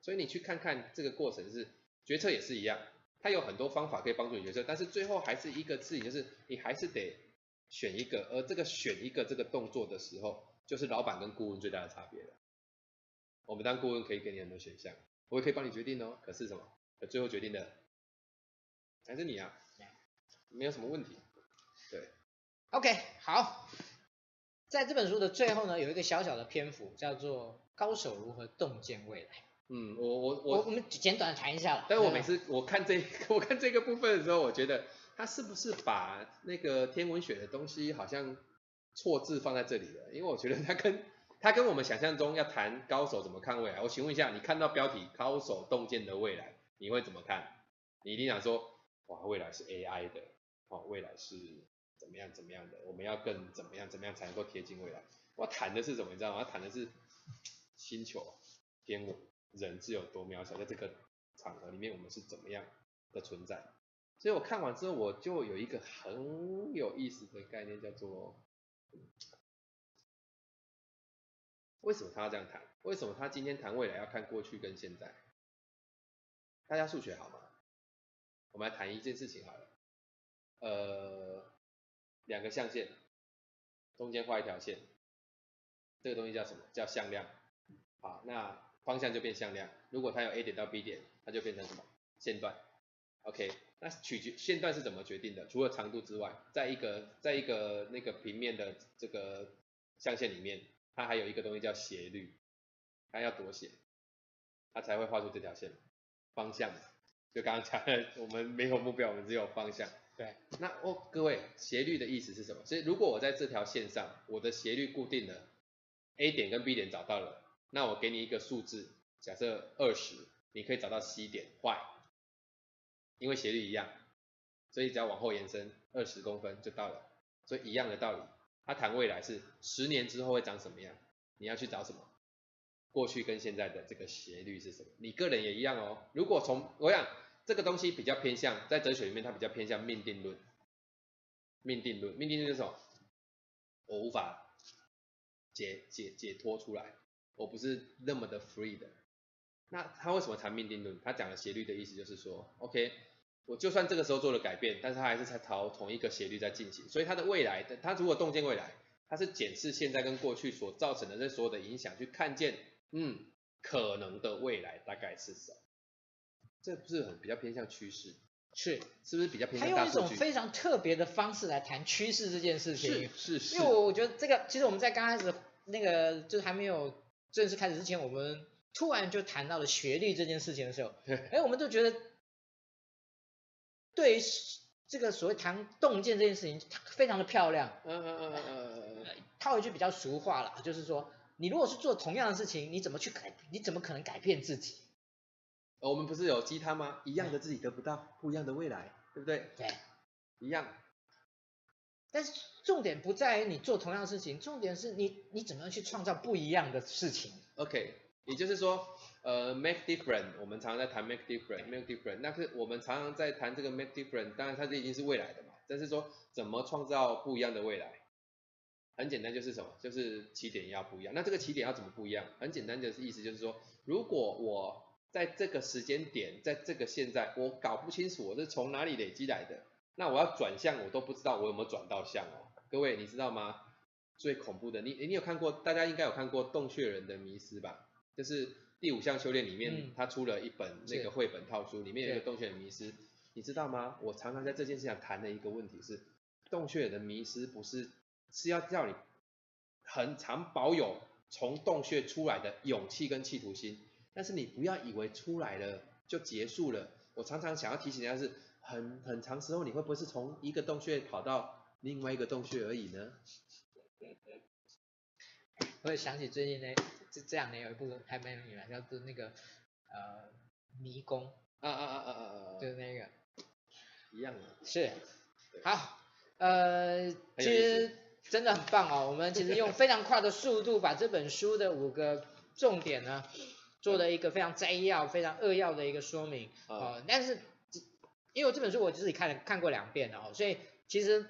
所以你去看看这个过程是决策也是一样，它有很多方法可以帮助你决策，但是最后还是一个事情，就是你还是得选一个，而这个选一个这个动作的时候，就是老板跟顾问最大的差别了。我们当顾问可以给你很多选项，我也可以帮你决定哦，可是什么？可最后决定的还是你啊，没有什么问题。对，OK，好，在这本书的最后呢，有一个小小的篇幅叫做《高手如何洞见未来》。嗯，我我我我们简短的谈一下了。但是我每次我看这我看这个部分的时候，我觉得他是不是把那个天文学的东西好像错字放在这里了？因为我觉得他跟他跟我们想象中要谈高手怎么看未来。我请问一下，你看到标题“高手洞见的未来”，你会怎么看？你一定想说，哇，未来是 AI 的，哦，未来是怎么样怎么样的？我们要更怎么样怎么样才能够贴近未来？我谈的是什么？你知道吗？谈的是星球天文。人是有多渺小，在这个场合里面，我们是怎么样的存在？所以我看完之后，我就有一个很有意思的概念，叫做为什么他要这样谈？为什么他今天谈未来要看过去跟现在？大家数学好吗？我们来谈一件事情好了，呃，两个象限，中间画一条线，这个东西叫什么？叫向量。好，那。方向就变向量，如果它有 A 点到 B 点，它就变成什么？线段。OK，那取决线段是怎么决定的？除了长度之外，在一个在一个那个平面的这个象限里面，它还有一个东西叫斜率，它要多斜，它才会画出这条线。方向，就刚刚讲的，我们没有目标，我们只有方向。对。那哦，各位，斜率的意思是什么？所以如果我在这条线上，我的斜率固定了，A 点跟 B 点找到了。那我给你一个数字，假设二十，你可以找到 C 点 Y，因为斜率一样，所以只要往后延伸二十公分就到了。所以一样的道理，他谈未来是十年之后会长什么样，你要去找什么？过去跟现在的这个斜率是什么？你个人也一样哦。如果从我想这个东西比较偏向在哲学里面，它比较偏向命定论。命定论，命定论是什么？我无法解解解脱出来。我不是那么的 free 的，那他为什么谈命定论？他讲的斜率的意思就是说，OK，我就算这个时候做了改变，但是他还是在朝同一个斜率在进行，所以他的未来的，他如果洞见未来，他是检视现在跟过去所造成的这所有的影响，去看见，嗯，可能的未来大概是什么？这不是很比较偏向趋势？是，是不是比较偏向大数据？他用一种非常特别的方式来谈趋势这件事情，是是是，因为我觉得这个，其实我们在刚开始那个就是还没有。正式开始之前，我们突然就谈到了学历这件事情的时候，哎，我们都觉得，对于这个所谓谈洞见这件事情，非常的漂亮。嗯嗯嗯嗯嗯。套一句比较俗话了，就是说，你如果是做同样的事情，你怎么去改？你怎么可能改变自己？我们不是有鸡汤吗？一样的自己得不到不一样的未来，对不对？对，一样。但是重点不在于你做同样的事情，重点是你你怎么样去创造不一样的事情。OK，也就是说，呃，make different，我们常常在谈 make different，make different，那是我们常常在谈这个 make different，当然它这已经是未来的嘛，但是说怎么创造不一样的未来？很简单，就是什么？就是起点要不一样。那这个起点要怎么不一样？很简单的意思就是说，如果我在这个时间点，在这个现在，我搞不清楚我是从哪里累积来的。那我要转向，我都不知道我有没有转到向哦。各位，你知道吗？最恐怖的，你你有看过？大家应该有看过《洞穴人的迷失》吧？就是第五项修炼里面，他出了一本那个绘本套书，里面有一个洞穴的迷失，你知道吗？我常常在这件事上谈的一个问题是，洞穴的迷失不是是要叫你很常保有从洞穴出来的勇气跟企图心，但是你不要以为出来了就结束了。我常常想要提醒大家是。很很长时候，你会不会是从一个洞穴跑到另外一个洞穴而已呢？我也想起最近呢，这这两年有一部还蛮有名的，叫做那个呃迷宫啊啊啊啊啊，就是那个一样的，是好呃，其实真的很棒哦，我们其实用非常快的速度把这本书的五个重点呢做了一个非常摘要、非常扼要的一个说明啊、呃，但是。因为这本书我自己看了看过两遍了哦，所以其实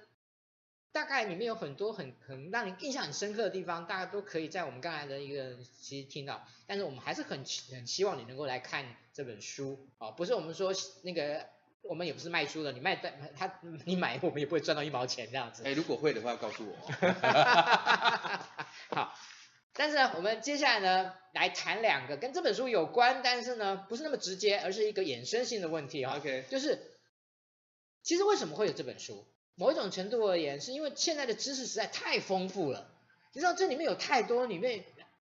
大概里面有很多很很让你印象很深刻的地方，大家都可以在我们刚才的一个其实听到，但是我们还是很很希望你能够来看这本书哦，不是我们说那个我们也不是卖书的，你卖他你买我们也不会赚到一毛钱这样子。哎，如果会的话告诉我。好，但是呢，我们接下来呢来谈两个跟这本书有关，但是呢不是那么直接，而是一个衍生性的问题啊、哦。OK，就是。其实为什么会有这本书？某一种程度而言，是因为现在的知识实在太丰富了。你知道这里面有太多里面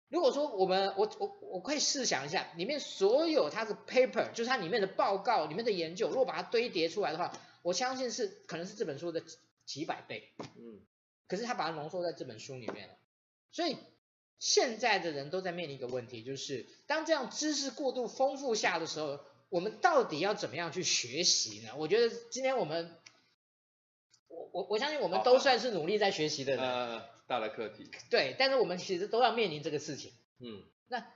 如果说我们我我我可以试想一下，里面所有它的 paper，就是它里面的报告、里面的研究，如果把它堆叠出来的话，我相信是可能是这本书的几百倍。嗯，可是他把它浓缩在这本书里面了，所以现在的人都在面临一个问题，就是当这样知识过度丰富下的时候，我们到底要怎么样去学习呢？我觉得今天我们，我我我相信我们都算是努力在学习的人。呃大的课题，对，但是我们其实都要面临这个事情。嗯，那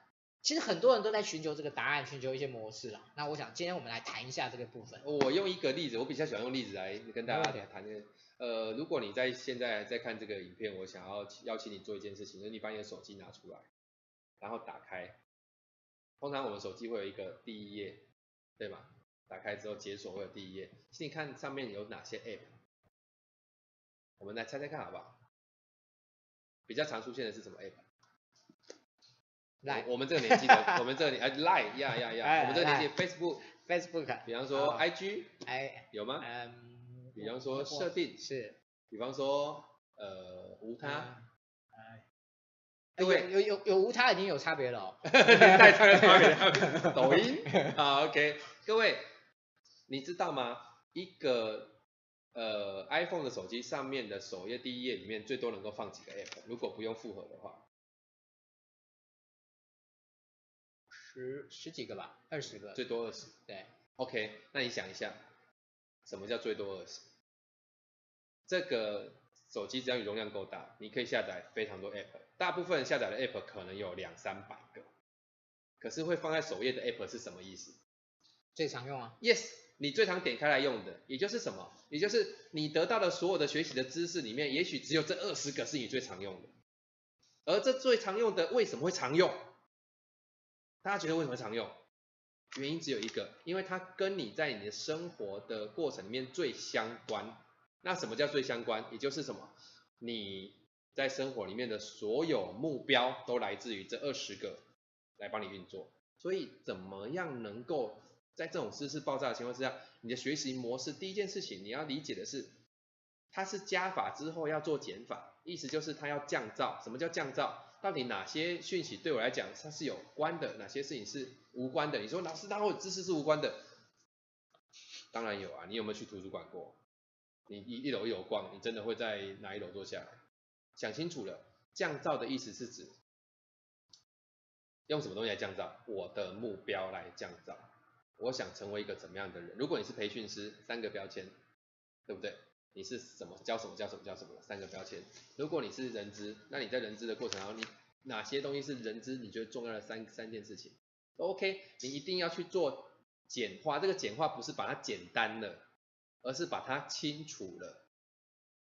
其实很多人都在寻求这个答案，寻求一些模式啦。那我想今天我们来谈一下这个部分。我用一个例子，我比较喜欢用例子来跟大家来谈。嗯、呃，如果你在现在在看这个影片，我想要邀请你做一件事情，就是你把你的手机拿出来，然后打开。通常我们手机会有一个第一页，对吗？打开之后解锁会有第一页，请你看上面有哪些 App。我们来猜猜看好不好？比较常出现的是什么？App？来，我们这个年纪的，我们这个年哎，Line 呀呀呀，我们这个年纪 Facebook，Facebook，比方说 IG，哎，有吗？嗯，比方说设定是，比方说呃无他，哎，各位有有有无他已经有差别了哦，太差别了，抖音，好 OK，各位你知道吗？一个呃，iPhone 的手机上面的首页第一页里面最多能够放几个 App？如果不用复合的话，十十几个吧，二十个，最多二十。对，OK，那你想一下，什么叫最多二十？这个手机只要你容量够大，你可以下载非常多 App，大部分下载的 App 可能有两三百个，可是会放在首页的 App 是什么意思？最常用啊？Yes。你最常点开来用的，也就是什么？也就是你得到的所有的学习的知识里面，也许只有这二十个是你最常用的。而这最常用的为什么会常用？大家觉得为什么常用？原因只有一个，因为它跟你在你的生活的过程里面最相关。那什么叫最相关？也就是什么？你在生活里面的所有目标都来自于这二十个来帮你运作。所以怎么样能够？在这种知识爆炸的情况之下，你的学习模式第一件事情你要理解的是，它是加法之后要做减法，意思就是它要降噪。什么叫降噪？到底哪些讯息对我来讲它是有关的，哪些事情是无关的？你说老师，当我知识是无关的，当然有啊。你有没有去图书馆过？你一一楼一楼逛，你真的会在哪一楼坐下来？想清楚了，降噪的意思是指用什么东西来降噪？我的目标来降噪。我想成为一个怎么样的人？如果你是培训师，三个标签，对不对？你是什么教什么教什么教什么？三个标签。如果你是人资，那你在人资的过程当中，你哪些东西是人资你觉得重要的三三件事情？OK，你一定要去做简化。这个简化不是把它简单了，而是把它清楚了，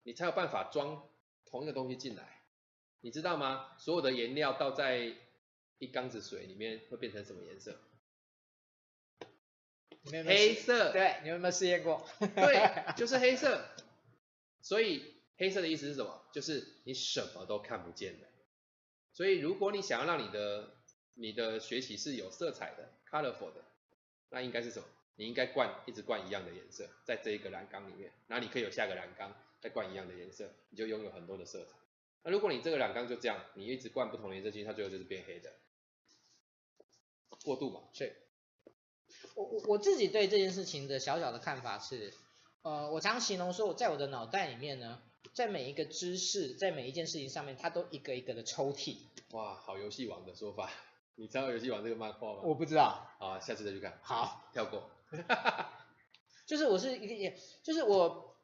你才有办法装同一个东西进来。你知道吗？所有的颜料倒在一缸子水里面会变成什么颜色？有有黑色，对，你有没有试验过？对，就是黑色。所以黑色的意思是什么？就是你什么都看不见的。所以如果你想要让你的你的学习是有色彩的，colorful 的，那应该是什么？你应该灌一直灌一样的颜色，在这一个蓝缸里面，然后你可以有下个蓝缸再灌一样的颜色，你就拥有很多的色彩。那如果你这个染缸就这样，你一直灌不同的颜色进去，它最后就是变黑的。过渡嘛，是。我我我自己对这件事情的小小的看法是，呃，我常形容说，我在我的脑袋里面呢，在每一个知识，在每一件事情上面，它都一个一个的抽屉。哇，好游戏王的说法，你知道游戏王这个漫画吗？我不知道。好，下次再去看。好，跳过。就是我是一个也，就是我，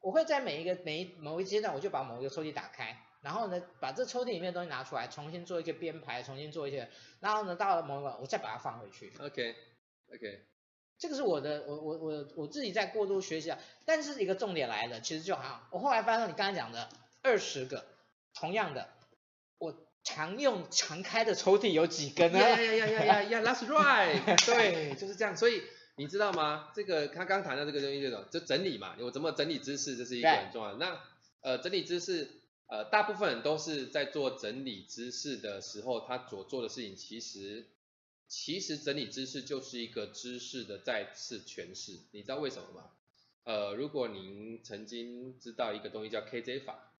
我会在每一个每一某一阶段，我就把某一个抽屉打开。然后呢，把这抽屉里面的东西拿出来，重新做一个编排，重新做一些，然后呢，到了某一个，我再把它放回去。OK，OK，这个是我的，我我我我自己在过度学习啊。但是一个重点来了，其实就好，我后来发现你刚才讲的二十个，同样的，我常用常开的抽屉有几根呢？呀呀呀呀呀呀，That's right，对，就是这样。所以你知道吗？这个他刚谈到这个东西，这种就整理嘛，我怎么整理知识，这是一个很重要的。那呃，整理知识。呃，大部分人都是在做整理知识的时候，他所做的事情其实，其实整理知识就是一个知识的再次诠释。你知道为什么吗？呃，如果您曾经知道一个东西叫 KJ 法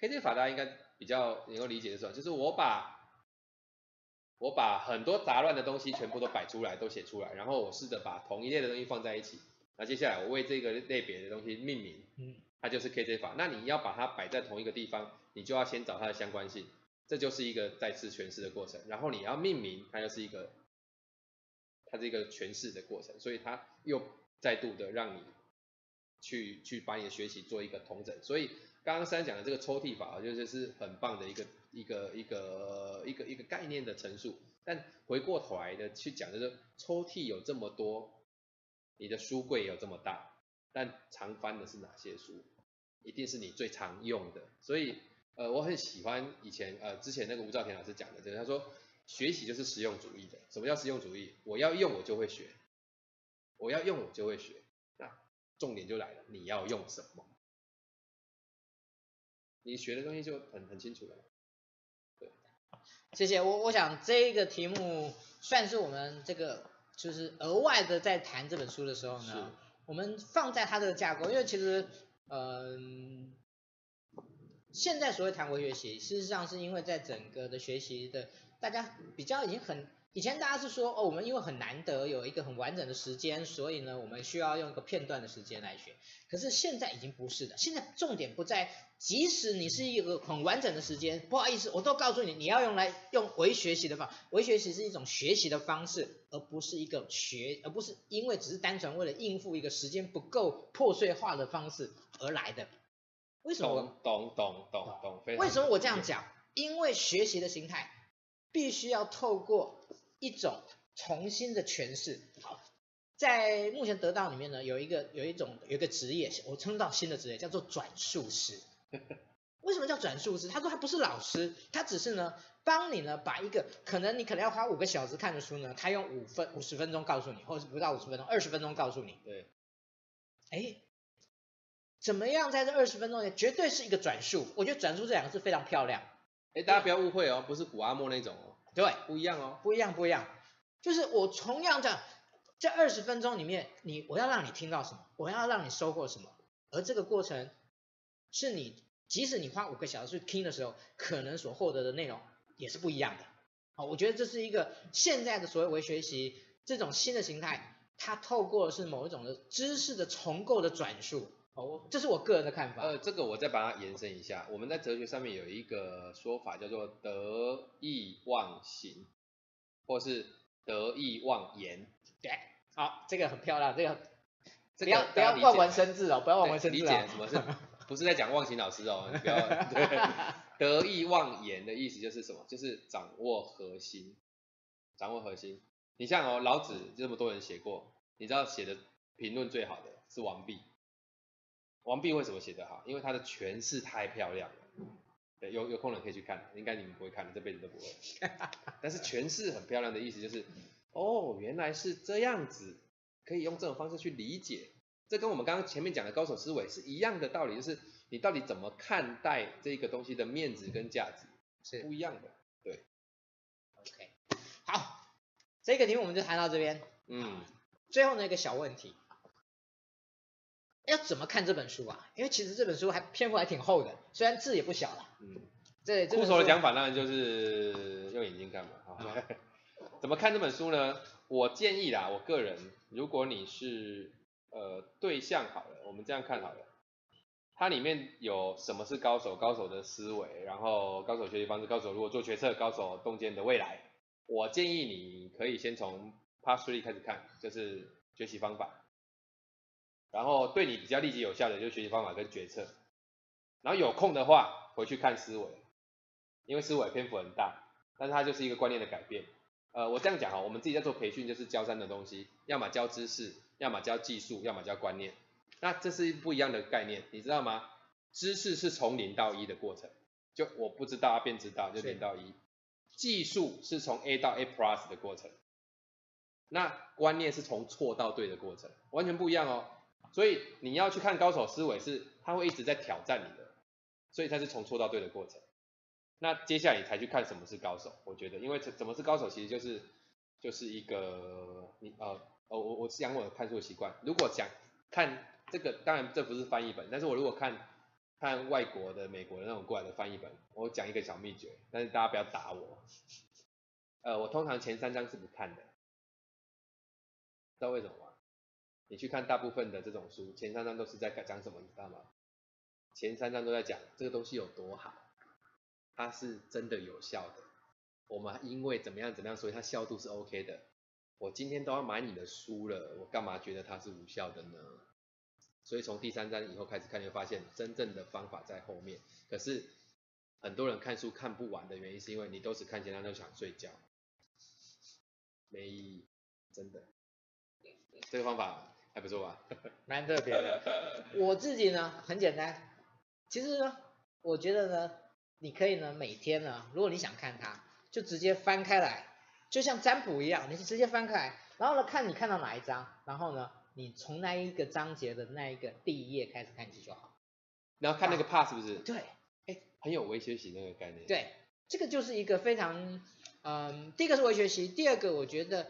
KJ 法大家应该比较能够理解的是吧？就是我把我把很多杂乱的东西全部都摆出来，都写出来，然后我试着把同一类的东西放在一起。那接下来我为这个类别的东西命名，嗯，它就是 KJ 法。那你要把它摆在同一个地方，你就要先找它的相关性，这就是一个再次诠释的过程。然后你要命名，它就是一个，它是一个诠释的过程，所以它又再度的让你去去把你的学习做一个统整。所以刚刚三讲的这个抽屉法，就是是很棒的一个一个一个一个一个概念的陈述。但回过头来的去讲，就是抽屉有这么多。你的书柜有这么大，但常翻的是哪些书？一定是你最常用的。所以，呃，我很喜欢以前呃之前那个吴兆田老师讲的，就是他说学习就是实用主义的。什么叫实用主义？我要用我就会学，我要用我就会学。那重点就来了，你要用什么？你学的东西就很很清楚了。对，谢谢。我我想这个题目算是我们这个。就是额外的在谈这本书的时候呢，我们放在它的架构，因为其实，嗯、呃，现在所谓谈微学习，事实上是因为在整个的学习的，大家比较已经很。以前大家是说，哦，我们因为很难得有一个很完整的时间，所以呢，我们需要用一个片段的时间来学。可是现在已经不是的，现在重点不在，即使你是一个很完整的时间，不好意思，我都告诉你，你要用来用微学习的方，微学习是一种学习的方式，而不是一个学，而不是因为只是单纯为了应付一个时间不够破碎化的方式而来的。为什么？懂懂懂懂。为什么我这样讲？因为学习的形态必须要透过。一种重新的诠释。好，在目前得到里面呢，有一个有一种有一个职业，我称到新的职业叫做转述师。为什么叫转述师？他说他不是老师，他只是呢帮你呢把一个可能你可能要花五个小时看的书呢，他用五分五十分钟告诉你，或者是不到五十分钟，二十分钟告诉你。对。哎，怎么样在这二十分钟内绝对是一个转述？我觉得转述这两个字非常漂亮。哎，大家不要误会哦，不是古阿莫那种哦。对，不一样哦，不一样，不一样，就是我同样这这二十分钟里面，你我要让你听到什么，我要让你收获什么，而这个过程是你即使你花五个小时去听的时候，可能所获得的内容也是不一样的。好，我觉得这是一个现在的所谓微学习这种新的形态，它透过的是某一种的知识的重构的转述。哦，这是我个人的看法。呃，这个我再把它延伸一下。我们在哲学上面有一个说法叫做得意忘形，或是得意忘言。对，好，这个很漂亮。这个不要不要望文生字哦，不要望文生字。理解什么是？不是在讲忘形老师哦，你不要。对，得意忘言的意思就是什么？就是掌握核心，掌握核心。你像哦，老子这么多人写过，你知道写的评论最好的是王弼。王弼为什么写得好？因为他的诠释太漂亮了。对，有有空人可以去看，应该你们不会看，这辈子都不会。但是诠释很漂亮的意思就是，哦，原来是这样子，可以用这种方式去理解。这跟我们刚刚前面讲的高手思维是一样的道理，就是你到底怎么看待这个东西的面子跟价值是不一样的。对。OK，好，这个题目我们就谈到这边。嗯。最后呢，一个小问题。要怎么看这本书啊？因为其实这本书还篇幅还挺厚的，虽然字也不小了。嗯，这这。酷手的讲法当然就是用眼睛看嘛。啊，怎么看这本书呢？我建议啦，我个人，如果你是呃对象好了，我们这样看好了，它里面有什么是高手，高手的思维，然后高手学习方式，高手如果做决策，高手洞见的未来。我建议你可以先从 Part Three 开始看，就是学习方法。然后对你比较立即有效的就是学习方法跟决策，然后有空的话回去看思维，因为思维篇幅很大，但是它就是一个观念的改变。呃，我这样讲哈，我们自己在做培训就是教三的东西，要么教知识，要么教技术，要么教观念。那这是不一样的概念，你知道吗？知识是从零到一的过程，就我不知道便知道，就零到一。技术是从 A 到 A plus 的过程，那观念是从错到对的过程，完全不一样哦。所以你要去看高手思维是，他会一直在挑战你的，所以他是从错到对的过程。那接下来你才去看什么是高手，我觉得，因为怎怎么是高手，其实就是就是一个你呃呃我我是讲我的看书的习惯，如果想看这个，当然这不是翻译本，但是我如果看看外国的、美国的那种过来的翻译本，我讲一个小秘诀，但是大家不要打我。呃，我通常前三章是不看的，知道为什么吗？你去看大部分的这种书，前三章都是在讲什么，你知道吗？前三章都在讲这个东西有多好，它是真的有效的。我们因为怎么样怎么样，所以它效度是 OK 的。我今天都要买你的书了，我干嘛觉得它是无效的呢？所以从第三章以后开始看，你会发现真正的方法在后面。可是很多人看书看不完的原因，是因为你都只看前三章就想睡觉，没意义，真的。这个方法还不错吧？蛮特别的。我自己呢，很简单。其实呢，我觉得呢，你可以呢，每天呢，如果你想看它，就直接翻开来，就像占卜一样，你是直接翻开来，然后呢，看你看到哪一张，然后呢，你从那一个章节的那一个第一页开始看起就好。然后看那个 pass 是不是？对，哎，很有微学习那个概念。对，这个就是一个非常，嗯，第一个是微学习，第二个我觉得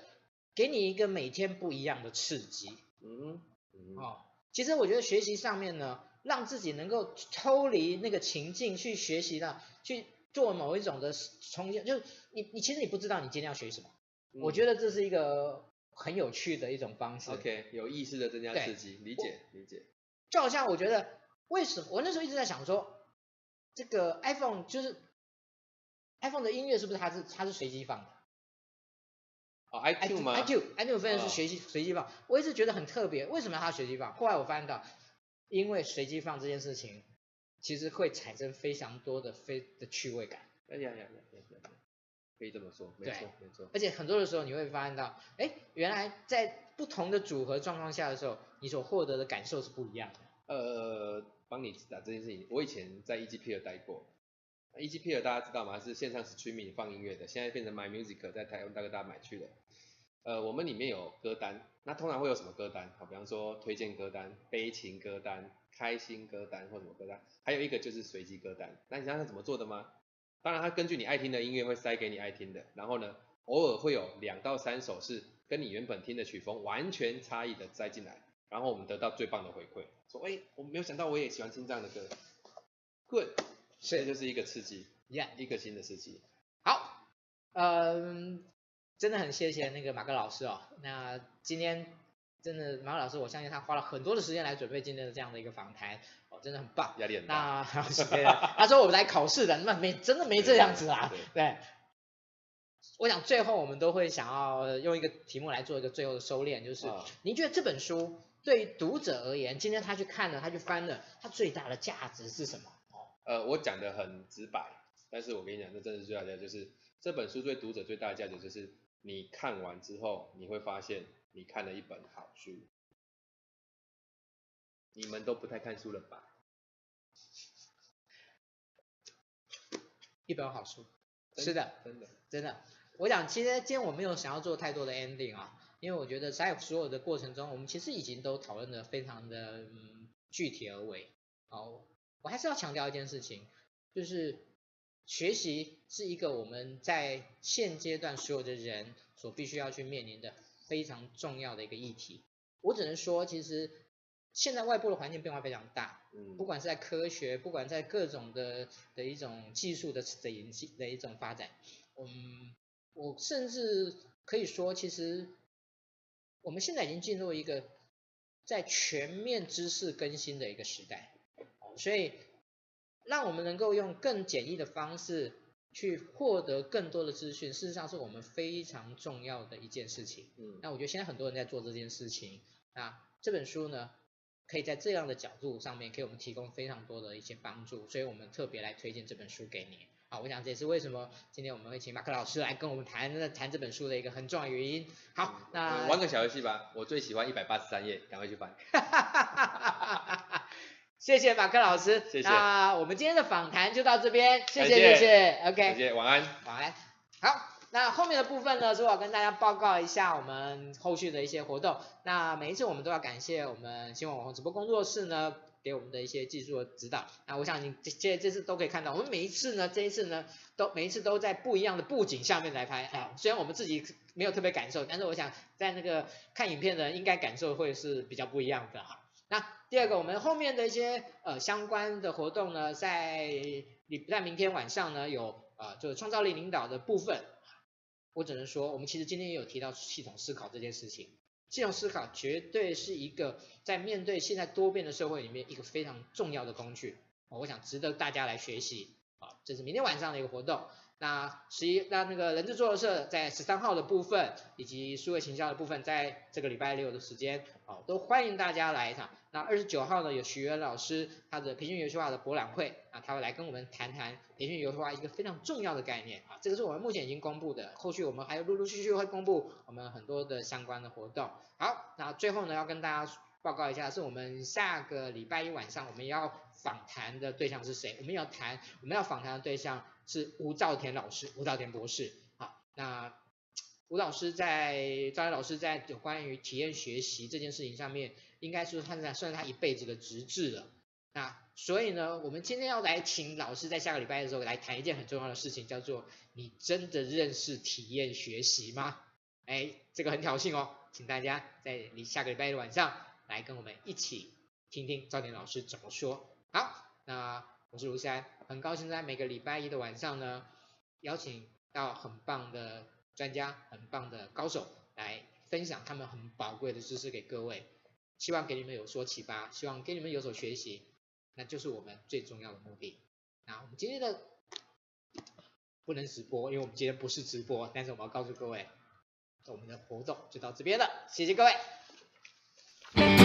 给你一个每天不一样的刺激。嗯，嗯哦，其实我觉得学习上面呢。让自己能够抽离那个情境去学习的，去做某一种的重建，就是你你其实你不知道你今天要学什么，嗯、我觉得这是一个很有趣的一种方式。OK，有意识的增加刺激，理解理解。就好像我觉得为什么我那时候一直在想说，这个 iPhone 就是 iPhone 的音乐是不是它是它是随机放的？哦，iTunes 吗 iTunes 分的是随机随机放，我一直觉得很特别，为什么它随机放？后来我发现到。因为随机放这件事情，其实会产生非常多的非的趣味感。哎呀呀呀呀！可以这么说，没错没错。而且很多的时候你会发现到，哎，原来在不同的组合状况下的时候，你所获得的感受是不一样的。呃，帮你打这件事情，我以前在 EGPeer 待过。EGPeer 大家知道吗？是线上 streaming 放音乐的，现在变成 My Music，在台湾大哥大买去了。呃，我们里面有歌单，那通常会有什么歌单？好，比方说推荐歌单、悲情歌单、开心歌单或什么歌单，还有一个就是随机歌单。那你知道它怎么做的吗？当然，它根据你爱听的音乐会塞给你爱听的，然后呢，偶尔会有两到三首是跟你原本听的曲风完全差异的塞进来，然后我们得到最棒的回馈，说，哎，我没有想到我也喜欢听这样的歌，Good，这就是一个刺激，Yeah，一个新的刺激。好，嗯。真的很谢谢那个马克老师哦，那今天真的马克老师，我相信他花了很多的时间来准备今天的这样的一个访谈，哦，真的很棒，压力很大。那他说我们来考试的，那没真的没这样子啊，对，对，我想最后我们都会想要用一个题目来做一个最后的收敛，就是您觉得这本书对于读者而言，今天他去看了，他去翻了，他最大的价值是什么？呃，我讲的很直白，但是我跟你讲，这真的是最大的价值，就是这本书对读者最大的价值就是。你看完之后，你会发现你看了一本好书。你们都不太看书了吧？一本好书，是的，真的，真的。我想，其实今天我没有想要做太多的 ending 啊，因为我觉得在所有的过程中，我们其实已经都讨论的非常的嗯具体而为。好，我还是要强调一件事情，就是。学习是一个我们在现阶段所有的人所必须要去面临的非常重要的一个议题。我只能说，其实现在外部的环境变化非常大，嗯，不管是在科学，不管在各种的的一种技术的的引进的一种发展，嗯，我甚至可以说，其实我们现在已经进入一个在全面知识更新的一个时代，所以。让我们能够用更简易的方式去获得更多的资讯，事实上是我们非常重要的一件事情。嗯，那我觉得现在很多人在做这件事情。那这本书呢，可以在这样的角度上面给我们提供非常多的一些帮助，所以我们特别来推荐这本书给你。好，我想这也是为什么今天我们会请马克老师来跟我们谈谈这本书的一个很重要的原因。好，那玩个小游戏吧，我最喜欢一百八十三页，赶快去翻。谢谢马克老师，谢谢。那我们今天的访谈就到这边，谢谢谢谢，OK，谢谢，晚安，晚安。好，那后面的部分呢，是我要跟大家报告一下我们后续的一些活动。那每一次我们都要感谢我们新闻网红直播工作室呢，给我们的一些技术的指导。那我想你这这这次都可以看到，我们每一次呢，这一次呢，都每一次都在不一样的布景下面来拍啊。虽然我们自己没有特别感受，但是我想在那个看影片的人应该感受会是比较不一样的哈。那第二个，我们后面的一些呃相关的活动呢，在礼在明天晚上呢有呃就是创造力领导的部分，我只能说，我们其实今天也有提到系统思考这件事情。系统思考绝对是一个在面对现在多变的社会里面一个非常重要的工具，我想值得大家来学习。啊，这是明天晚上的一个活动。那十一，那那个人资作社在十三号的部分，以及数位行销的部分，在这个礼拜六的时间，哦，都欢迎大家来一场。那二十九号呢，有许愿老师他的培训游戏化的博览会，啊，他会来跟我们谈谈培训游戏化一个非常重要的概念，啊，这个是我们目前已经公布的，后续我们还有陆陆续续会公布我们很多的相关的活动。好，那最后呢，要跟大家报告一下，是我们下个礼拜一晚上我们要访谈的对象是谁？我们要谈，我们要访谈的对象是吴兆田老师，吴兆田博士。好，那吴老师在，兆田老师在有关于体验学习这件事情上面，应该是他在算是他一辈子的直至了。那所以呢，我们今天要来请老师在下个礼拜的时候来谈一件很重要的事情，叫做你真的认识体验学习吗？哎，这个很挑衅哦，请大家在你下个礼拜的晚上来跟我们一起听听兆田老师怎么说。好，那我是卢山，很高兴在每个礼拜一的晚上呢，邀请到很棒的专家、很棒的高手来分享他们很宝贵的知识给各位，希望给你们有所启发，希望给你们有所学习，那就是我们最重要的目的。那我们今天的不能直播，因为我们今天不是直播，但是我们要告诉各位，我们的活动就到这边了，谢谢各位。